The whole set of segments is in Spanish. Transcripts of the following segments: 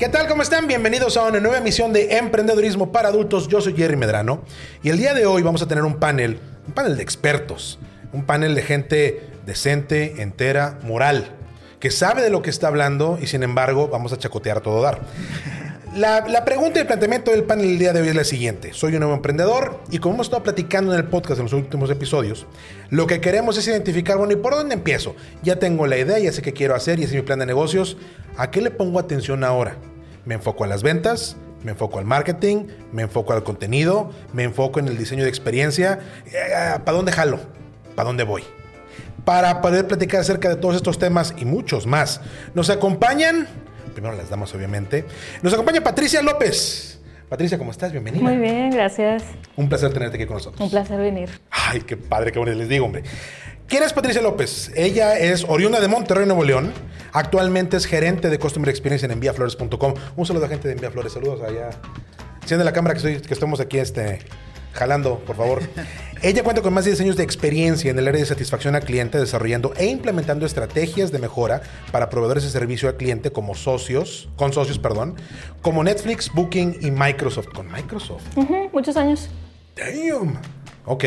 ¿Qué tal? ¿Cómo están? Bienvenidos a una nueva emisión de Emprendedurismo para Adultos. Yo soy Jerry Medrano y el día de hoy vamos a tener un panel, un panel de expertos, un panel de gente decente, entera, moral, que sabe de lo que está hablando y sin embargo vamos a chacotear todo dar. La, pregunta y el planteamiento del panel del día de hoy es la siguiente. Soy un nuevo emprendedor y como hemos estado platicando en el podcast en los últimos episodios, lo que queremos es identificar, bueno, ¿y por dónde empiezo? Ya tengo la idea, ya sé qué quiero hacer y ese es mi plan de negocios. ¿A qué le pongo atención ahora? Me enfoco a las ventas, me enfoco al marketing, me enfoco al contenido, me enfoco en el diseño de experiencia. Eh, ¿Para dónde jalo? ¿Para dónde voy? Para poder platicar acerca de todos estos temas y muchos más, nos acompañan, primero las damas obviamente, nos acompaña Patricia López. Patricia, ¿cómo estás? Bienvenida. Muy bien, gracias. Un placer tenerte aquí con nosotros. Un placer venir. Ay, qué padre, qué bonito les digo, hombre. ¿Quién es Patricia López? Ella es oriunda de Monterrey, Nuevo León. Actualmente es gerente de Customer Experience en enviaflores.com. Un saludo a gente de Enviaflores. Saludos allá. Enciende la cámara que, estoy- que estamos aquí este, jalando, por favor. Ella cuenta con más de 10 años de experiencia en el área de satisfacción al cliente, desarrollando e implementando estrategias de mejora para proveedores de servicio al cliente como socios, con socios, perdón, como Netflix, Booking y Microsoft. Con Microsoft. Muchos años. Damn. Ok.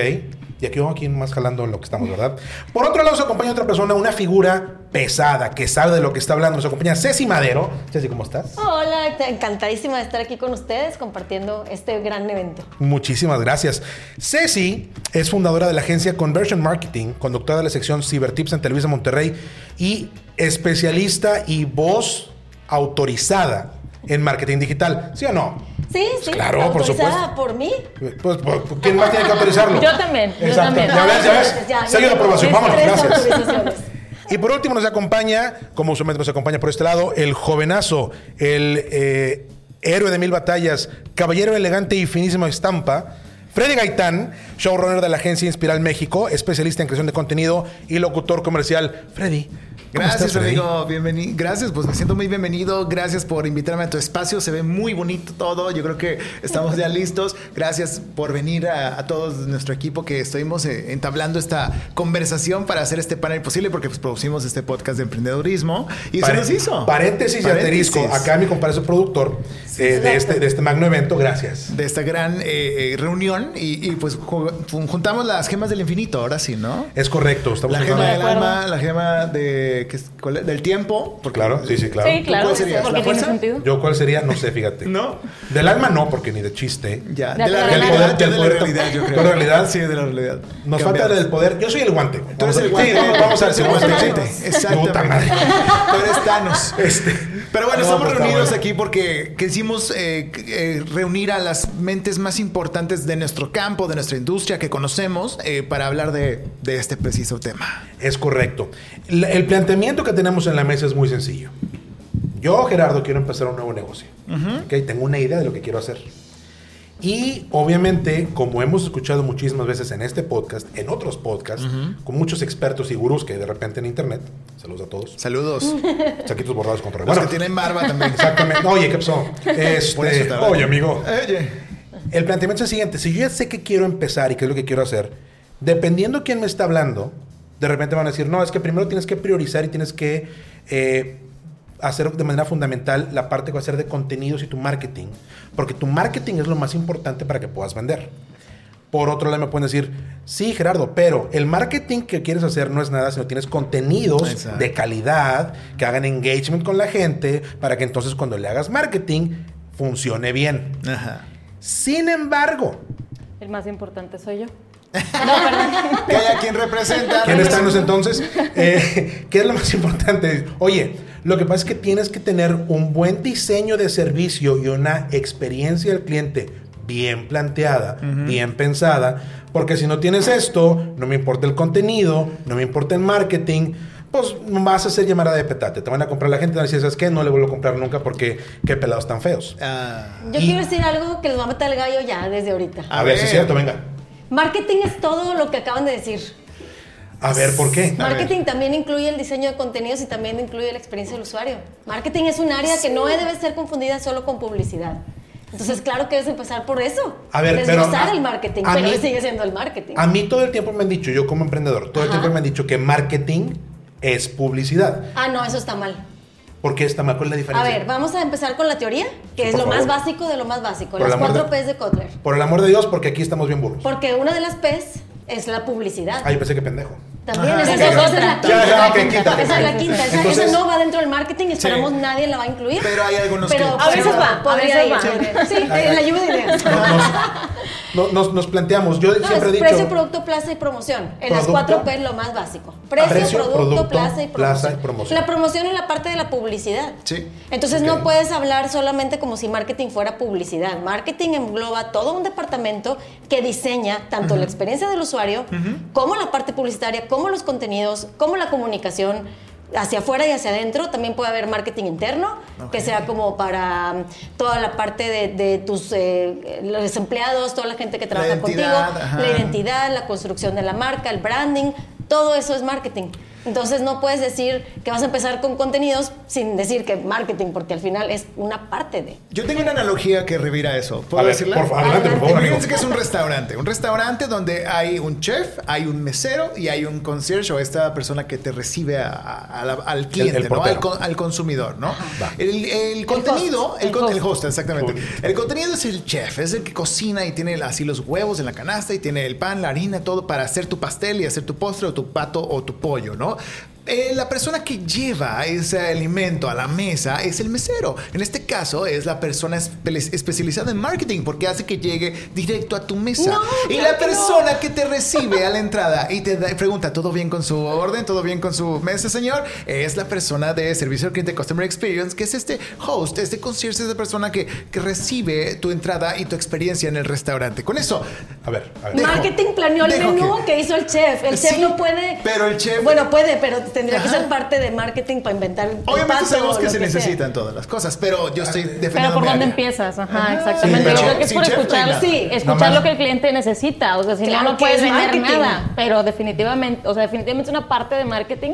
Y aquí vamos aquí más jalando lo que estamos, ¿verdad? Por otro lado, se acompaña otra persona, una figura pesada, que sabe de lo que está hablando. Nos acompaña Ceci Madero. Ceci, ¿cómo estás? Hola, encantadísima de estar aquí con ustedes compartiendo este gran evento. Muchísimas gracias. Ceci es fundadora de la agencia Conversion Marketing, conductora de la sección Cybertips en Televisa Monterrey y especialista y voz autorizada en marketing digital. ¿Sí o no? Sí, sí. claro, por autorizada supuesto. por mí. Pues, pues, ¿quién más tiene que autorizarlo? Yo también, yo Exacto. también. Ya ves, ya ves. Ya, tengo aprobación. Vámonos, gracias. Y por último nos acompaña, como usualmente nos acompaña por este lado, el jovenazo, el eh, héroe de mil batallas, caballero elegante y finísima estampa, Freddy Gaitán, showrunner de la agencia Inspiral México, especialista en creación de contenido y locutor comercial. Freddy. ¿Cómo Gracias, estás, amigo. Bienvenido. Gracias, pues me siento muy bienvenido. Gracias por invitarme a tu espacio. Se ve muy bonito todo. Yo creo que estamos ya listos. Gracias por venir a, a todos nuestro equipo que estuvimos eh, entablando esta conversación para hacer este panel posible porque pues, producimos este podcast de emprendedurismo y Pare- se nos hizo. Paréntesis y asterisco. Acá mi compadre es el productor eh, de, este, de este magno evento. Gracias. De esta gran eh, eh, reunión y, y, pues ju- juntamos las gemas del infinito, ahora sí, ¿no? Es correcto. Estamos La gema del alma, la gema de, ¿Cuál es? del tiempo. porque- Claro, sí, sí, claro. Sí, claro. ¿Cuál sería? ¿La fuerza? sentido. Yo cuál sería, no sé, fíjate. ¿No? Del alma no, porque ni de chiste. Ya, De de la realidad. Del del de poder- la realidad, yo creo. ¿De la realidad? Sí, de la realidad. Nos falta Cambiados. el poder. Yo soy el guante. Tú eres el Sí, guante. vamos, vamos a ver si el sí. guante. Exactamente. Puta madre. Tú eres Thanos. Este. Pero bueno, No, estamos pues reunidos bueno. aquí porque quisimos eh, eh, reunir a las mentes más importantes de nuestro campo, de nuestra industria que conocemos, eh, para hablar de, de este preciso tema. Es correcto. La- El planteamiento que tenemos en la mesa es muy sencillo. Yo, Gerardo, quiero empezar un nuevo negocio. Ok, Tengo una idea de lo que quiero hacer. Y obviamente, como hemos escuchado muchísimas veces en este podcast, en otros podcasts, con muchos expertos y gurús que de repente en internet, saludos a todos, Saludos. saquitos borrados con Los Bueno, que tienen barba también. exactamente. Oye, ¿qué pasó? Este, oye, amigo. Oye. El planteamiento es el siguiente: si yo ya sé que quiero empezar y qué es lo que quiero hacer, dependiendo quién me está hablando, de repente van a decir, no, es que primero tienes que priorizar y tienes que eh, hacer de manera fundamental la parte que va a ser de contenidos y tu marketing, porque tu marketing es lo más importante para que puedas vender. Por otro lado, me pueden decir, sí, Gerardo, pero el marketing que quieres hacer no es nada si no tienes contenidos Exacto. de calidad que hagan engagement con la gente para que entonces cuando le hagas marketing funcione bien. Ajá. Sin embargo, El más importante soy yo. Que haya quien representa. ¿quién está entonces? Eh, ¿Qué es lo más importante? Oye, lo que pasa es que tienes que tener un buen diseño de servicio y una experiencia del cliente bien planteada, bien pensada, porque si no tienes esto, no me importa el contenido, no me importa el marketing, pues vas a hacer llamada de petate. Te van a comprar la gente, te van a decir, ¿sabes qué? No le vuelvo a comprar nunca porque qué pelados tan feos. Ah, Yo Y- quiero decir algo que les va a matar el gallo ya desde ahorita. A, A ver, si es cierto, venga. Marketing es todo lo que acaban de decir. A ver, ¿por qué? Marketing también incluye el diseño de contenidos y también incluye la experiencia del usuario. Marketing es un área que no debe ser confundida solo con publicidad. Entonces, claro que debes empezar por eso. A ver, pero a- el marketing, a pero mí- sigue siendo el marketing. A mí todo el tiempo me han dicho, yo como emprendedor, todo el Ajá. tiempo me han dicho que marketing es publicidad. Ah, no, eso está mal. ¿Por qué está mal? ¿Cuál es la A diferencia? ver, vamos a empezar con la teoría, que Sí, es lo más favor. básico de lo más básico. Por las cuatro de- P's de Kotler. Por el amor de Dios, porque aquí estamos bien burros. Porque una de las P's es la publicidad. Ah, yo pensé que pendejo. También, esa, Esa es, es esa es otra. la quinta. esa es la quinta. Esa, Entonces- esa no va dentro del marketing, esperamos nadie la va a incluir. Pero hay algunos Pero que- A veces va, a veces va. podría- Sí, en la lluvia de ideas. No, nos, nos planteamos, yo No, siempre he dicho... precio, producto, plaza y promoción. En las Producto. cuatro P es lo más básico. Precio, Precio, producto, producto, plaza, y plaza y promoción. La promoción es la parte de la publicidad. Sí. Entonces Ok. no puedes hablar solamente como si marketing fuera publicidad. Marketing engloba todo un departamento que diseña tanto la experiencia del usuario como la parte publicitaria, como los contenidos, como la comunicación hacia afuera y hacia adentro. También puede haber marketing interno, que sea como para um, toda la parte de, de tus eh, los empleados, toda la gente que trabaja contigo, ajá. la identidad, la construcción de la marca, el branding, todo eso es marketing. Entonces no puedes decir que vas a empezar con contenidos sin decir que marketing, porque al final es una parte de. Yo tengo una analogía que revira eso. ¿Puedo A ver, decirla? por favor, adelante, por favor, que es un restaurante. Un restaurante donde hay un chef, hay un mesero y hay un concierge o esta persona que te recibe a- a- a la- al cliente, el ¿no? al, al consumidor, ¿no? El, el contenido, el, host. el host, exactamente. El contenido es el chef, es el que cocina y tiene así los huevos en la canasta y tiene el pan, la harina, todo para hacer tu pastel y hacer tu postre o tu pato o tu pollo, ¿no? 何? Eh, la persona que lleva ese alimento a la mesa es el mesero. En este caso es la persona espe- especializada en marketing porque hace que llegue directo a tu mesa. No, y claro la que no. persona que te recibe a la entrada y te da- pregunta, ¿todo bien con su orden? ¿Todo bien con su mesa, señor? Es la persona de servicio al cliente Customer Experience, que es este host, este concierge, esta persona que, que recibe tu entrada y tu experiencia en el restaurante. Con eso, A ver, a ver. Dejo- marketing planeó el menú que- que... hizo el chef. El chef no puede. pero el chef- Bueno, puede, pero tendría que Ajá. ser parte de marketing para inventar. el obviamente pato sabemos que se sea. necesitan todas las cosas, pero yo estoy defendiendo. Pero por dónde área. empiezas, ajá, Ajá. exactamente. Sí, pero Yo creo que es por escuchar, sí, escuchar lo que el cliente necesita. O sea, si Claro no, no que puedes es vender marketing. nada. Pero definitivamente, o sea, definitivamente es una parte de marketing.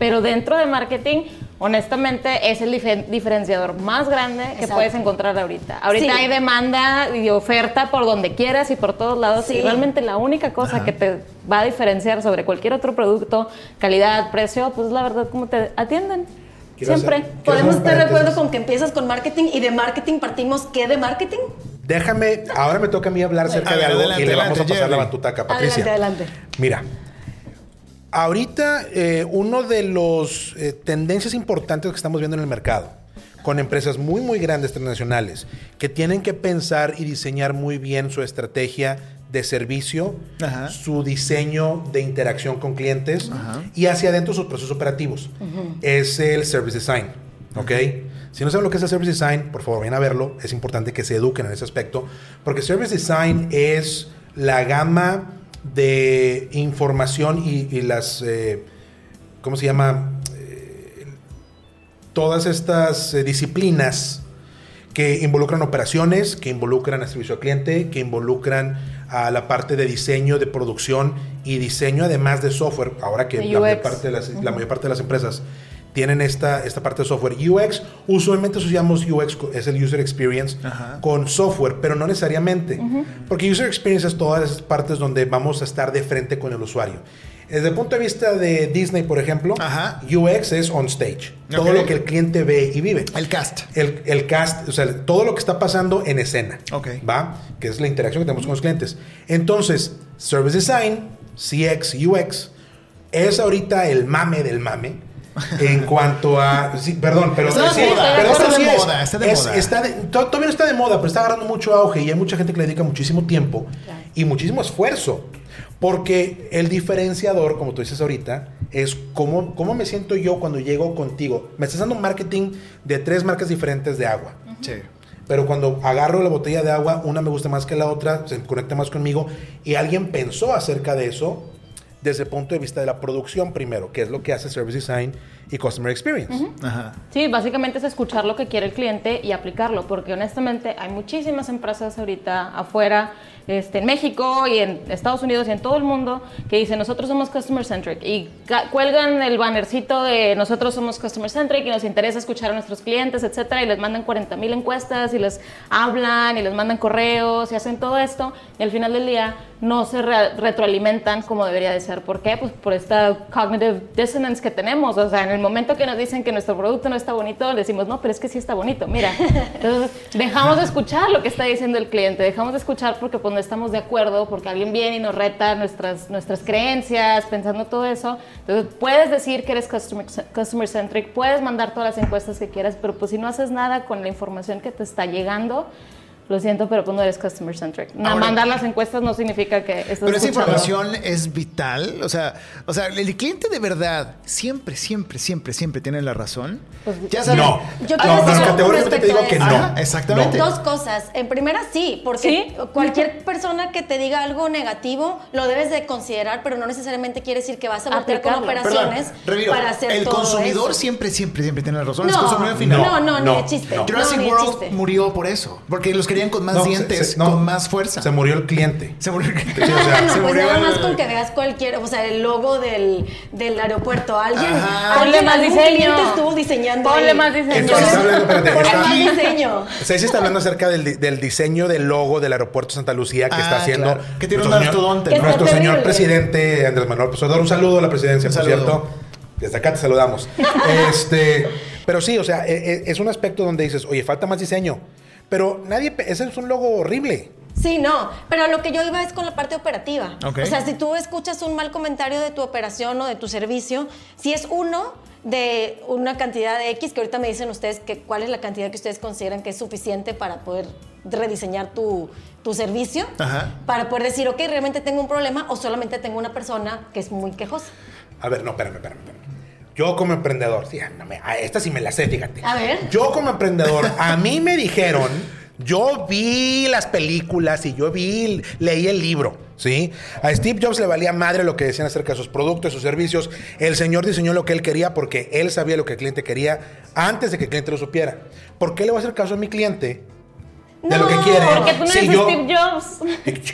Pero dentro de marketing, honestamente, es el dife- diferenciador más grande que Exacto. puedes encontrar ahorita. Ahorita Sí. hay demanda y oferta por donde quieras y por todos lados. Sí. Y realmente la única cosa que te va a diferenciar sobre cualquier otro producto, calidad, precio, pues la verdad, cómo te atienden. Quiero Siempre. hacer- Podemos estar de acuerdo con que empiezas con marketing y de marketing partimos ¿qué de marketing? Déjame, ahora me toca a mí hablar acerca A de algo adelante, y le vamos a adelante, pasar la Jerry. batuta acá, Patricia. Adelante, adelante. Mira, ahorita eh, uno de los eh, tendencias importantes que estamos viendo en el mercado, con empresas muy, muy grandes transnacionales, que tienen que pensar y diseñar muy bien su estrategia de servicio, Ajá. su diseño de interacción con clientes y hacia adentro sus procesos operativos. Es el service design, ¿ok? Si no saben lo que es el service design, por favor, vayan a verlo. Es importante que se eduquen en ese aspecto, porque service design es la gama de información y, y las, eh, ¿cómo se llama? Eh, todas estas eh, disciplinas que involucran operaciones, que involucran a servicio al cliente, que involucran a la parte de diseño, de producción y diseño además de software, ahora que la mayor, parte de las, la mayor parte de las empresas tienen esta, esta parte de software. UX, usualmente asociamos UX, es el User Experience, Ajá. con software, pero no necesariamente. Porque User Experience es todas esas partes donde vamos a estar de frente con el usuario. Desde el punto de vista de Disney, por ejemplo, Ajá. UX es on stage. Todo lo que el cliente ve y vive. El cast. El, el cast, o sea, todo lo que está pasando en escena. Ok. ¿Va? Que es la interacción que tenemos con los clientes. Entonces, Service Design, CX, UX, es ahorita el mame del mame. En cuanto a. Sí, perdón, pero. Está de sí, moda, pero está de moda, está de es- moda. está de- to- todavía no está de moda, pero está agarrando mucho auge y hay mucha gente que le dedica muchísimo tiempo Claro. y muchísimo esfuerzo. Porque el diferenciador, como tú dices ahorita, es cómo, cómo me siento yo cuando llego contigo. Me estás dando marketing de tres marcas diferentes de agua. Sí. Pero cuando agarro la botella de agua, una me gusta más que la otra, se conecta más conmigo y alguien pensó acerca de eso, desde el punto de vista de la producción primero, que es lo que hace Service Design y Customer Experience. Ajá. Sí, básicamente es escuchar lo que quiere el cliente y aplicarlo, porque honestamente hay muchísimas empresas ahorita afuera, este, en México y en Estados Unidos y en todo el mundo, que dicen nosotros somos customer centric y cuelgan el bannercito de nosotros somos customer centric y nos interesa escuchar a nuestros clientes, etcétera, y les mandan 40 mil encuestas y les hablan y les mandan correos y hacen todo esto y al final del día no se re- retroalimentan como debería de ser. ¿Por qué? Pues por esta cognitive dissonance que tenemos. O sea, en el momento que nos dicen que nuestro producto no está bonito, decimos, no, pero es que sí está bonito, mira. Entonces, dejamos de escuchar lo que está diciendo el cliente, dejamos de escuchar porque pues, no estamos de acuerdo, porque alguien viene y nos reta nuestras, nuestras creencias, pensando todo eso. Entonces, puedes decir que eres customer, customer centric, puedes mandar todas las encuestas que quieras, pero pues si no haces nada con la información que te está llegando, lo siento, pero pues no eres customer centric. Ahora- mandar las encuestas no significa que estás Pero esa escuchando. información es vital. O sea, o sea, el cliente de verdad siempre, siempre, siempre, siempre tiene la razón. Pues, ya sabes. No, Yo no, quiero no, decir categóricamente te digo que no. Ajá, exactamente. No. Dos cosas. En primera, sí, porque ¿Sí? cualquier persona que te diga algo negativo lo debes de considerar, pero no necesariamente quiere decir que vas a voltear con. Perdón, operaciones Reviro, para hacer el todo consumidor eso. siempre, siempre, siempre tiene la razón. el No, consumidor final. no, no, No, ni de chiste. no. No, Jurassic World chiste. murió por eso. Porque los con más No, dientes, se- no. con más fuerza. Se murió el cliente. Se murió. Sí, o sea, Ah, no, se pues murió nada el- más con que veas cualquier, o sea, el logo del, del aeropuerto. Alguien, Ajá. Ponle alguien más algún diseño. cliente estuvo diseñando. Ponle ahí. más diseño. Entonces, está hablando, espérate, Ponle está- más diseño. Ceci está hablando acerca del, del diseño del logo del aeropuerto Santa Lucía que Ah, está haciendo claro. Que tiene nuestro un señor- mastodonte. Nuestro Está señor presidente Andrés Manuel López Obrador. Un saludo a la presidencia, Un por saludo. cierto. Desde acá te saludamos. este, pero sí, o sea, e- e- es un aspecto donde dices, oye, falta más diseño. Pero nadie, ese es un logo horrible. Sí, no, pero lo que yo iba es con la parte operativa. Ok. O sea, si tú escuchas un mal comentario de tu operación o de tu servicio, si es uno de una cantidad de X, que ahorita me dicen ustedes que cuál es la cantidad que ustedes consideran que es suficiente para poder rediseñar tu, tu servicio, Ajá. para poder decir, ok, realmente tengo un problema o solamente tengo una persona que es muy quejosa. A ver, no, espérame, espérame. espérame. Yo como emprendedor, sí, no me- a esta sí me la sé, fíjate. A ver. Yo como emprendedor, a mí me dijeron, yo vi las películas y yo vi, leí el libro, ¿sí? A Steve Jobs le valía madre lo que decían acerca de sus productos, sus servicios. El señor diseñó lo que él quería porque él sabía lo que el cliente quería antes de que el cliente lo supiera. ¿Por qué le voy a hacer caso a mi cliente de lo que quiere? Porque tú no si eres yo- Steve Jobs.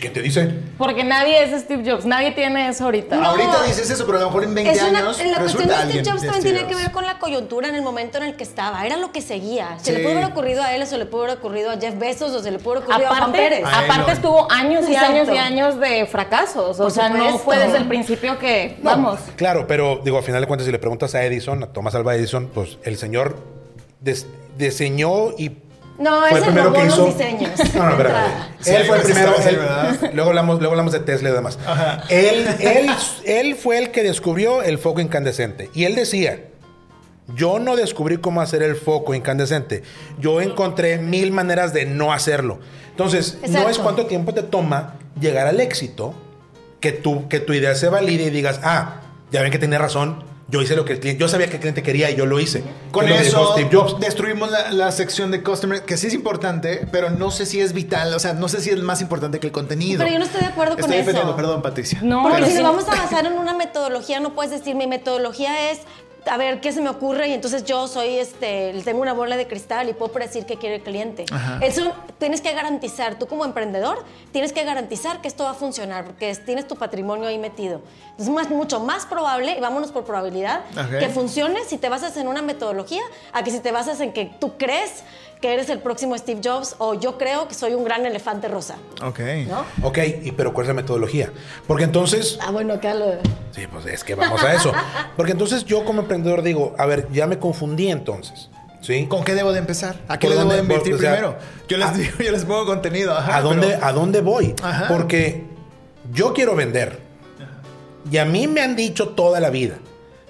¿Qué te dice? Porque nadie es Steve Jobs. Nadie tiene eso ahorita. No. Ahorita dices eso, pero a lo mejor en 20 Es una- años la cuestión de Steve Jobs también tiene que ver con la coyuntura en el momento en el que estaba. Era lo que seguía. Se Sí. le pudo haber ocurrido a él, o se le pudo haber ocurrido a Jeff Bezos, o se le pudo haber ocurrido a Juan Aparte, Pérez. A aparte estuvo años y Exacto. años y años de fracasos. O Por sea, no fue desde el principio que, No, vamos. Claro, pero digo, al final de cuentas, si le preguntas a Edison, a Thomas Alva Edison, pues el señor des- diseñó y No, fue ese el primero robó que los diseños. No, no, espera. Entrada. Sí, él fue el primero. él- ¿verdad? luego, hablamos, luego hablamos de Tesla y demás. Él, él, él fue el que descubrió el foco incandescente. Y él decía. Yo no descubrí cómo hacer el foco incandescente. Yo encontré mil maneras de no hacerlo. Entonces, no es cuánto tiempo te toma llegar al éxito que tu, que tu idea se valide y digas, ah, ya ven que tenía razón, yo hice lo que el cliente, yo sabía que el cliente quería y yo lo hice. Con Que eso Steve Jobs. destruimos la, la sección de customer, que sí es importante, pero no sé si es vital, o sea, no sé si es más importante que el contenido. Pero yo no estoy de acuerdo con Estoy eso. perdón, Patricia. No, Porque pero si nos vamos a basar en una metodología, no puedes decir mi metodología es a ver qué se me ocurre y entonces yo soy este tengo una bola de cristal y puedo predecir qué quiere el cliente. Ajá. Eso tienes que garantizar, tú como emprendedor tienes que garantizar que esto va a funcionar porque es- tienes tu patrimonio ahí metido. Es más, mucho más probable, y vámonos por probabilidad, que funcione si te basas en una metodología a que si te basas en que tú crees que eres el próximo Steve Jobs o yo creo que soy un gran elefante rosa. Ok. ¿No? Ok, y, pero ¿cuál es la metodología? Porque entonces, Ah, bueno, acá lo... sí, pues es que vamos a eso. Porque entonces yo como emprendedor digo, a ver, ya me confundí entonces. ¿Sí? ¿Con qué debo de empezar? ¿A qué ¿Por le debo de invertir O sea, primero? Yo les a- digo, yo les pongo contenido. ajá, ¿A dónde, pero- ¿A dónde voy? Ajá. Porque yo quiero vender. Y a mí me han dicho toda la vida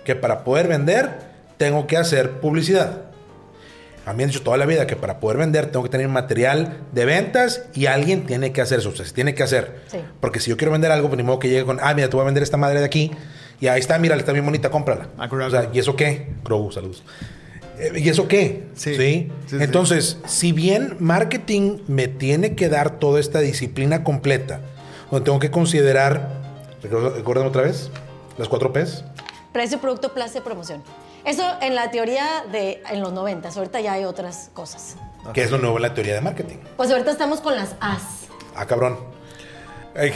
que para poder vender tengo que hacer publicidad. A mí han dicho toda la vida que para poder vender tengo que tener material de ventas y alguien tiene que hacer eso. O sea, se tiene que hacer. Sí. Porque si yo quiero vender algo, pues ni modo que llegue con, ah, mira, te voy a vender esta madre de aquí. Y ahí está, mira, está bien bonita, cómprala. Ah, o sea, ¿y eso qué? Grogu, saludos. Eh, ¿Y eso qué? Sí. ¿Sí? Sí, sí. Entonces, si bien marketing me tiene que dar toda esta disciplina completa, donde tengo que considerar, recuérdame otra vez, Las cuatro P's. Precio, producto, plaza y promoción. Eso en la teoría de en los 90, ahorita ya hay otras cosas. Que es lo nuevo en la teoría de marketing. Pues ahorita estamos con las As. Ah, cabrón.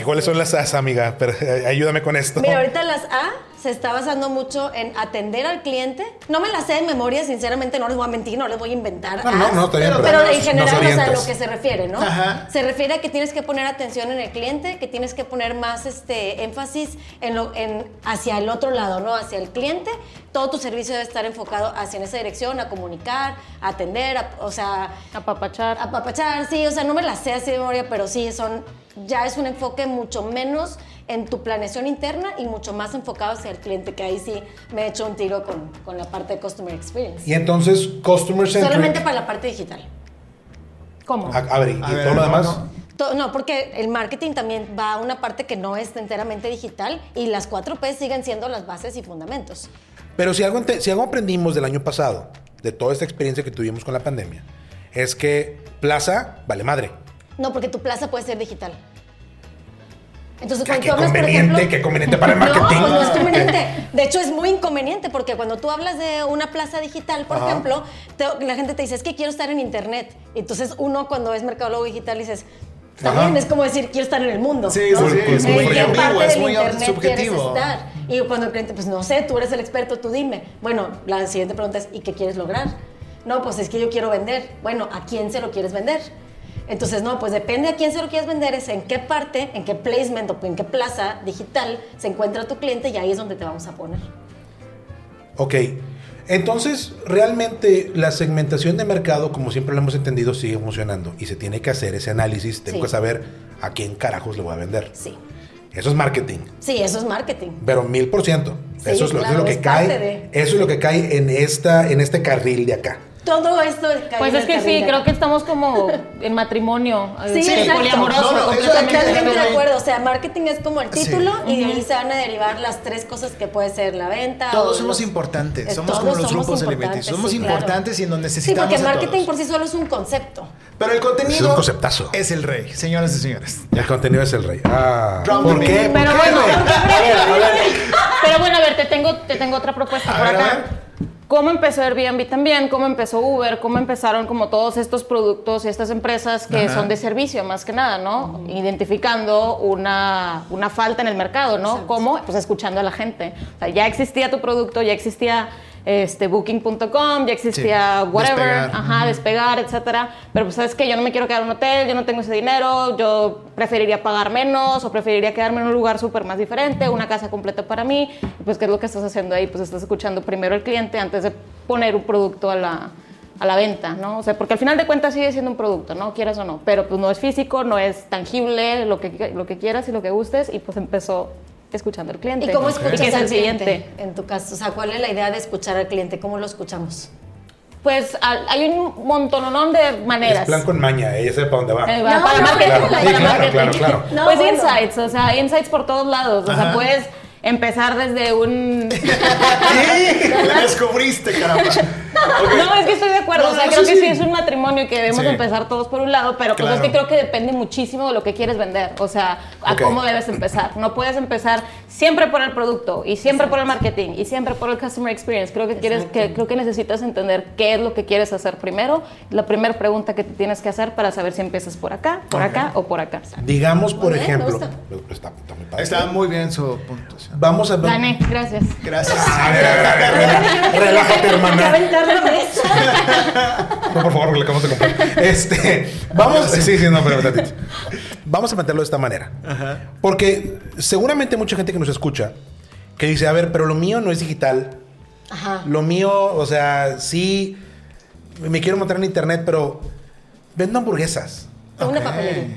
¿Cuáles son las As, amiga? Pero, eh, ayúdame con esto. Mira, ahorita las A se está basando mucho en atender al cliente. No me las sé de memoria, sinceramente, no les voy a mentir, no les voy a inventar. No, no, no, está bien, pero, pero en general, o sea, lo que se refiere, ¿no? Ajá. Se refiere a que tienes que poner atención en el cliente, que tienes que poner más este énfasis en lo, en, hacia el otro lado, ¿no? Hacia el cliente. Todo tu servicio debe estar enfocado hacia en esa dirección, a comunicar, a atender, a- o sea, Apapachar. apapachar, sí, o sea, no me las sé así de memoria, pero sí, son, ya es un enfoque mucho menos en tu planeación interna y mucho más enfocado hacia el cliente, que ahí sí me he hecho un tiro con, con la parte de Customer Experience. Y entonces, Customer Centric. Solamente para la parte digital. ¿Cómo? A, a ver, ¿y A ver, todo lo no, demás? no. Porque el marketing también va a una parte que no es enteramente digital y las 4 P siguen siendo las bases y fundamentos. Pero si algo, si algo aprendimos del año pasado, de toda esta experiencia que tuvimos con la pandemia, es que Plaza vale madre. No, porque tu plaza puede ser digital. Entonces, cuando qué tú hablas, por conveniente, ejemplo- qué conveniente para el marketing. No, pues no es conveniente. De hecho, es muy inconveniente porque cuando tú hablas de una plaza digital, por Ajá. ejemplo, te- la gente te dice, es que quiero estar en internet. Entonces, uno cuando es mercadólogo digital dices, está Ajá. es como decir, quiero estar en el mundo. Sí, ¿no? sí, sí, es ¿En muy ambiguo, parte es del muy internet subjetivo. estar? Y cuando el cliente, pues no sé, tú eres el experto, tú dime. Bueno, la siguiente pregunta es, ¿y qué quieres lograr? No, pues es que yo quiero vender. Bueno, ¿a quién se lo quieres vender? Entonces, no, pues depende a quién se lo quieres vender, es en qué parte, en qué placement o en qué plaza digital se encuentra tu cliente y ahí es donde te vamos a poner. Ok. Entonces, realmente la segmentación de mercado, como siempre lo hemos entendido, sigue funcionando. Y se tiene que hacer ese análisis. Tengo Sí. que saber a quién carajos le voy a vender. Sí. Eso es marketing. Sí, eso es marketing. Pero mil por ciento. Eso es lo, que cae. Eso es lo que cae en esta, en este carril de acá. Todo esto cae Pues en es que sí, creo que estamos como en matrimonio. Sí, exacto. poliamoroso. No, no. Totalmente de acuerdo. O sea, marketing es como el Sí. título y de ahí se van a derivar las tres cosas que puede ser la venta. Todos somos los- importantes, Eh, somos todos como los somos grupos importantes, alimenticios. Somos sí, claro. importantes y nos Sí, necesitamos porque a marketing por sí solo es un concepto. Pero el contenido Es un conceptazo. es el rey, señoras y señores. El contenido es el rey. Ah, ¿Por qué? beat. ¿Por Pero qué, bueno? A ver, a ver. Pero bueno, a ver, te tengo, te tengo otra propuesta A por ver, a acá. ver. ¿Cómo empezó Airbnb también? ¿Cómo empezó Uber? ¿Cómo empezaron como todos estos productos y estas empresas que Ajá. son de servicio más que nada, ¿no? Identificando una, una falta en el mercado, ¿no? Exacto. ¿Cómo? Pues escuchando a la gente. O sea, ya existía tu producto, ya existía este, booking.com, ya existía Sí, whatever, Despegar. ajá, despegar, etcétera. Pero pues sabes que yo no me quiero quedar en un hotel, yo no tengo ese dinero, yo preferiría pagar menos o preferiría quedarme en un lugar súper más diferente, una casa completa para mí. Pues, ¿qué es lo que estás haciendo ahí? Pues estás escuchando primero al cliente antes de poner un producto a la, a la venta, ¿no? O sea, porque al final de cuentas sigue siendo un producto, ¿no? Quieras o no. Pero pues no es físico, no es tangible, lo que, lo que quieras y lo que gustes. Y pues empezó escuchando al cliente. ¿Y cómo ¿Y escuchas es al el cliente? En tu caso, o sea, ¿cuál es la idea de escuchar al cliente? ¿Cómo lo escuchamos? Pues al- hay un montononón de maneras. Es plan con maña, ella sabe para dónde va. Eh, No, para no, marketing, claro, para sí, claro, marketing. claro, claro. No, pues bueno. insights, o sea, insights por todos lados. O sea, Ajá. puedes empezar desde un... ¡Sí! La descubriste, caramba. No, es que estoy de acuerdo. No, o sea, no, creo sí, que sí. sí es un matrimonio y que debemos Sí. empezar todos por un lado, pero pues es que creo que depende muchísimo de lo que quieres vender. O sea, a cómo debes empezar. No puedes empezar siempre por el producto y siempre por el marketing y siempre por el customer experience. Creo que quieres, que, creo que necesitas entender qué es lo que quieres hacer primero. La primera pregunta que te tienes que hacer para saber si empiezas por acá, por acá o por acá. Digamos, por bien, ejemplo. Está, está muy padre. Está muy bien su puntuación. Vamos a ver. Gané, gracias. Gracias. A ver, a ver, a ver, relájate, hermana. No, por favor, porque le acabamos de comprar. Este, vamos, sí, sí, no, pero un tantito. Vamos a meterlo de esta manera. Porque seguramente mucha gente que nos escucha que dice, a ver, pero lo mío no es digital. Ajá. Lo mío, o sea, sí, me quiero montar en internet, pero vendo hamburguesas. Una Ok. papelería.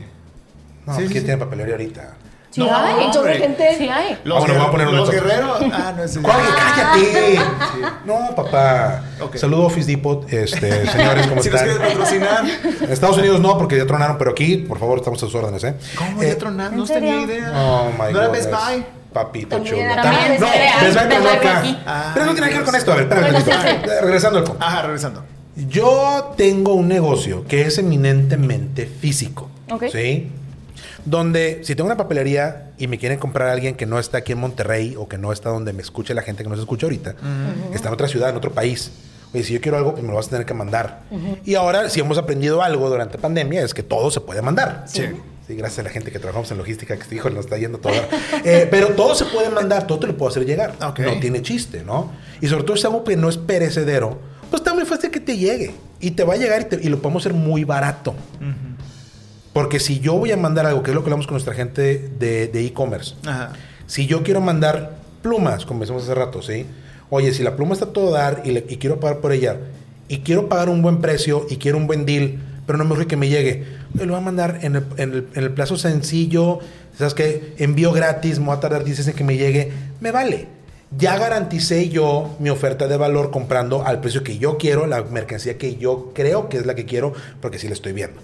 No, Sí, sí, ¿quién sí. tiene papelería ahorita? Sí No, hay. Hombre. gente. Sí hay. Los, Ah, bueno, voy a poner un los guerreros. Ah, no es ¿Cuál? ¡Cállate! No, papá. Ok. Saludo Office Depot, este, señores, ¿cómo Si nos están? quieres patrocinar. En Estados Unidos no, porque ya tronaron, pero aquí, por favor, estamos a sus órdenes, ¿eh? ¿Cómo Eh, ya tronar? No tenía idea. Oh my ¿No era God. Best Buy? Papito chulo. También no, Best Buy, Buy acá. Ah, Pero no tiene nada que ver con esto. A ver, espérame. Eh, Regresando al Ajá, regresando. Yo tengo un negocio que es eminentemente físico. Ok. ¿Sí? Donde si tengo una papelería y me quieren comprar a alguien que no está aquí en Monterrey o que no está donde me escuche la gente que no se escucha ahorita, está en otra ciudad, en otro país. Oye, si yo quiero algo, pues me lo vas a tener que mandar. Y ahora, si hemos aprendido algo durante pandemia, es que todo se puede mandar. Sí. Sí, gracias a la gente que trabajamos en logística, que hijo, nos está yendo todo. Eh, pero todo se puede mandar, todo te lo puedo hacer llegar. Ok. No tiene chiste, ¿no? Y sobre todo si es algo que no es perecedero, pues está muy fácil que te llegue. Y te va a llegar y, te- y lo podemos hacer muy barato. Porque si yo voy a mandar algo, que es lo que hablamos con nuestra gente de de e-commerce, si yo quiero mandar plumas, como decimos hace rato, ¿sí? Oye, si la pluma está a todo dar y, le- y quiero pagar por ella, y quiero pagar un buen precio y quiero un buen deal, pero no me urge que me llegue, oye, lo voy a mandar en el, en el- en el plazo sencillo, ¿sabes qué? Envío gratis, me va a tardar 10 en que me llegue, me vale. Ya garanticé yo mi oferta de valor comprando al precio que yo quiero, la mercancía que yo creo que es la que quiero, porque sí la estoy viendo.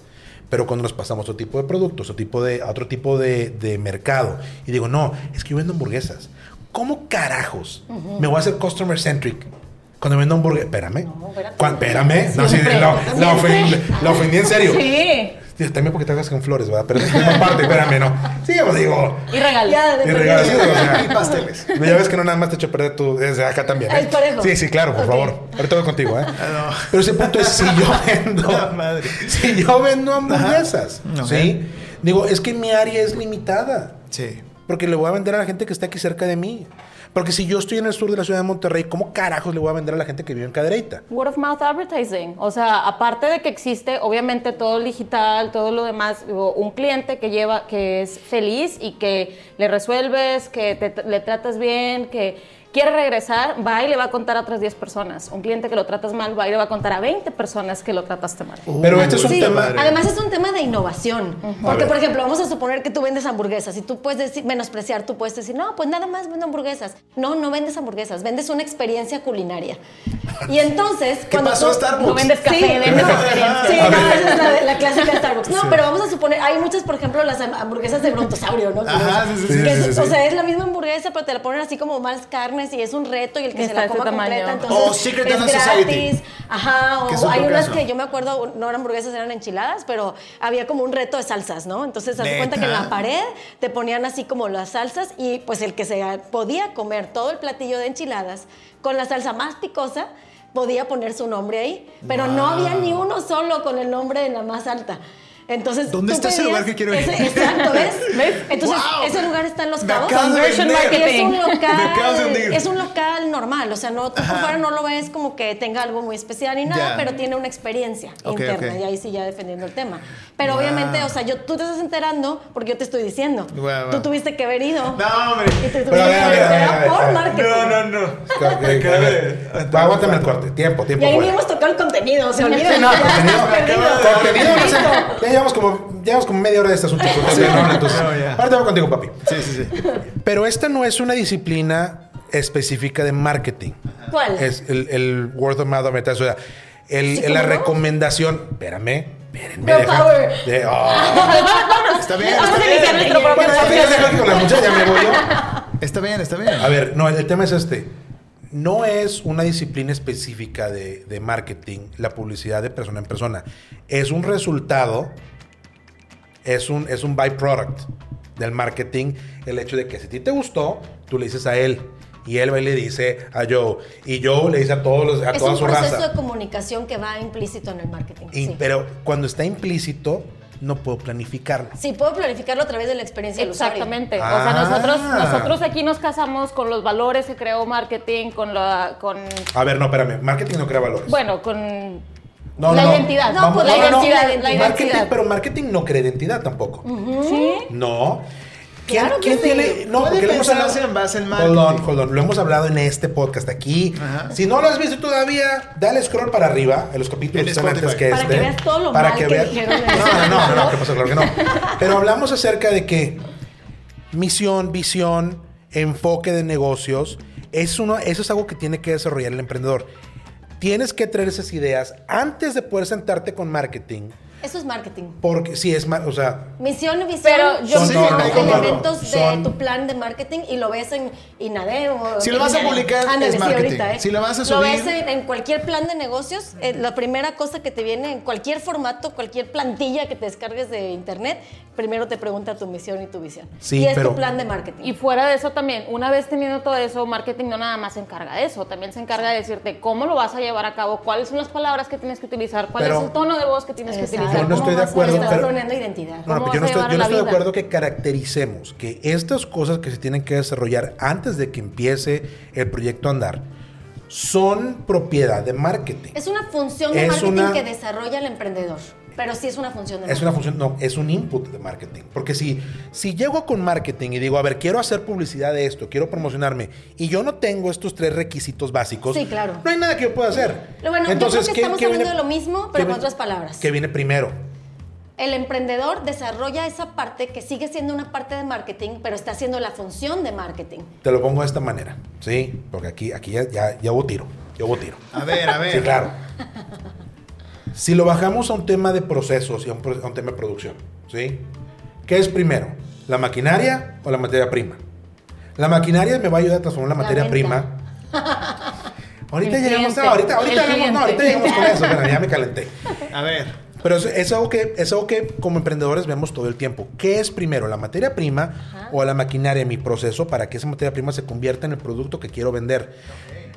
Pero cuando nos pasamos a otro tipo de productos, a, tipo de, a otro tipo de, de mercado, y digo, no, es que yo vendo hamburguesas. ¿Cómo carajos me voy a hacer customer centric cuando vendo hamburguesas? Espérame. Cuan- espérame. No, sí, la, la ofendí, la ofendí en serio. Sí. También porque te hagas con flores, ¿verdad? Pero aparte, espérame, no. Sí, pues digo. Y regalos. Y regalos, sí, o sea, Y pasteles. ya ves que no nada más te echo a perder tu. Desde acá también. ¿eh? Es parejo. Sí, sí, claro, por favor. Ahorita voy contigo, ¿eh? no. Pero ese punto es si yo vendo. La madre. Si yo vendo hamburguesas. ¿Sí? Digo, es que mi área es limitada. Sí. Porque le voy a vender a la gente que está aquí cerca de mí. Porque si yo estoy en el sur de la ciudad de Monterrey, ¿cómo carajos le voy a vender a la gente que vive en Cadereyta? Word of mouth advertising. O sea, aparte de que existe, obviamente, todo el digital, todo lo demás, un cliente que lleva, que es feliz y que le resuelves, que te- le tratas bien, que quiere regresar, va y le va a contar a otras 10 personas. Un cliente que lo tratas mal va y le va a contar a 20 personas que lo trataste mal. Pero este es un Sí, tema. además es un tema de innovación. Porque, por ejemplo, vamos a suponer que tú vendes hamburguesas y tú puedes decir, menospreciar, tú puedes decir, no, pues nada más vendo hamburguesas. No, no vendes hamburguesas, vendes una experiencia culinaria. Y entonces, ¿Qué pasó, Starbucks? No vendes café, Sí, vendes no. experiencia. Sí, no, esa es la, la clásica de Starbucks. No, pero vamos a suponer, hay muchas, por ejemplo, las ham- hamburguesas de brontosaurio, ¿no? Ajá, sí, sí, sí, Que sí, es- sí, sí. O sea, es la misma hamburguesa, pero te la ponen así como más carnes y es un reto y el que se la de coma este completa, entonces O Secret es Society. gratis. Ajá, o hay unas caso. que yo me acuerdo, no eran hamburguesas, eran enchiladas, pero había como un reto de salsas, ¿no? Entonces, haz de cuenta que en la pared te ponían así como las salsas y pues el que se podía comer todo el platillo de enchiladas con la salsa más picosa podía poner su nombre ahí, pero no había ni uno solo con el nombre en la más alta. Entonces, ¿Dónde tú está ese lugar que quiero ir? ese- exacto, ¿ves? ¿Ves? Entonces, Wow. ese lugar está en Los Cabos. Conversion marketing. Es un local, hundir. es un local normal, o sea, no, tú por fuera no lo ves como que tenga algo muy especial ni nada, pero tiene una experiencia interna y ahí sí ya defendiendo el tema. Pero Wow. obviamente, o sea, yo, tú te estás enterando porque yo te estoy diciendo. Wow, wow. Tú tuviste que haber ido. No, hombre. Y te tuviste que por marketing. No, no, no. Aguántame el corte. Tiempo, tiempo. Y ahí hemos tocado el contenido, se olvida. Sí, no, contenido. Contenido, no sé, llevamos como, llevamos como media hora de este asunto. Entonces, no, entonces, No, ya. ahorita voy contigo, papi. Sí, sí, sí. Pero esta no es una disciplina específica de marketing. ¿Cuál? Es el, el word of mouth advertising. O sea, el, Sí, la ¿cómo no? recomendación. Espérame, espérenme. Deja- power. de- oh. Está bien, Vamos está a iniciar bien. nuestro propio Bueno, ya aquí con la muchacha, ya me voy yo. Está bien, está bien. A ver, no, el, el tema es este. No es una disciplina específica de, de marketing la publicidad de persona en persona. Es un resultado, es un, es un byproduct del marketing. El hecho de que si a ti te gustó, tú le dices a él. Y él va y le dice a Joe. Y Joe le dice a, todos los, a Es toda un su proceso raza. de comunicación que va implícito en el marketing. Y- sí. Pero cuando está implícito, no puedo planificarlo. Sí, puedo planificarlo a través de la experiencia del usuario. Exactamente. O Ah. sea, nosotros, nosotros aquí nos casamos con los valores que creó marketing, con la, con, A ver, no, espérame. Marketing no crea valores. bueno, con No, la no, identidad. No, Vamos- pues la no, no, no. identidad, la Marketing, identidad. pero marketing no crea identidad tampoco. ¿Sí? No. ¿Quién, Claro que quién sí. tiene.? No, porque lo hemos hablado. en base al Hold on, marketing. hold on. Lo hemos hablado en este podcast aquí. Ajá. Si no lo has visto todavía, dale scroll para arriba en los capítulos En que están antes que Para este. que veas todo lo mal que dijeron en No, no, no, no. ¿qué pasa? Claro que no. Pero hablamos acerca de que misión, visión, enfoque de negocios, es uno, eso es algo que tiene que desarrollar el emprendedor. Tienes que traer esas ideas antes de poder sentarte con marketing Eso es marketing. Porque sí es más, o sea, Misión y visión Pero yo son sí, los no, no, elementos no, de son- tu plan de marketing y lo ves en INADE o Si lo vas a publicar, Ándale, es sí, marketing. ahorita, ¿eh? Si lo vas a Lo subir- ves en, en cualquier plan de negocios, eh, la primera cosa que te viene en cualquier formato, cualquier plantilla que te descargues de internet, primero te pregunta tu misión y tu visión. Sí, y es pero- tu plan de marketing. Y fuera de eso también, una vez teniendo todo eso, marketing no nada más se encarga de eso, también se encarga de decirte cómo lo vas a llevar a cabo, cuáles son las palabras que tienes que utilizar, cuál Pero- es el tono de voz que tienes que utilizar. Yo no estoy de acuerdo, Estás pero- planeando identidad. No, ¿Cómo pero yo no estoy, yo no estoy de acuerdo que caractericemos que estas cosas que se tienen que desarrollar antes de que empiece el proyecto a andar son propiedad de marketing. Es una función de Es marketing una- que desarrolla el emprendedor, pero sí es una función de Es una marketing. función, no, es un input de marketing. Porque si, si llego con marketing y digo, a ver, quiero hacer publicidad de esto, quiero promocionarme, y yo no tengo estos tres requisitos básicos, Sí, claro. no hay nada que yo pueda hacer. Pero bueno, yo creo que estamos hablando de lo mismo, pero con viene- otras palabras. ¿Qué viene primero? El emprendedor desarrolla esa parte que sigue siendo una parte de marketing, pero está haciendo la función de marketing. Te lo pongo de esta manera, ¿sí? Porque aquí, aquí ya, ya, ya hubo tiro, ya hubo tiro. A ver, a ver. Sí, claro. Si lo bajamos a un tema de procesos y a un, a tema de producción, ¿sí? ¿Qué es primero? ¿La maquinaria o la materia prima? La maquinaria me va a ayudar a transformar la La materia venta. prima. Ahorita El llegamos, cliente, no, ahorita, ahorita llegamos, no, ahorita llegamos con eso, pero ya me calenté. A ver. Pero es, es algo que, es algo que como emprendedores vemos todo el tiempo. ¿Qué es primero, la materia prima o la maquinaria en mi proceso para que esa materia prima se convierta en el producto que quiero vender?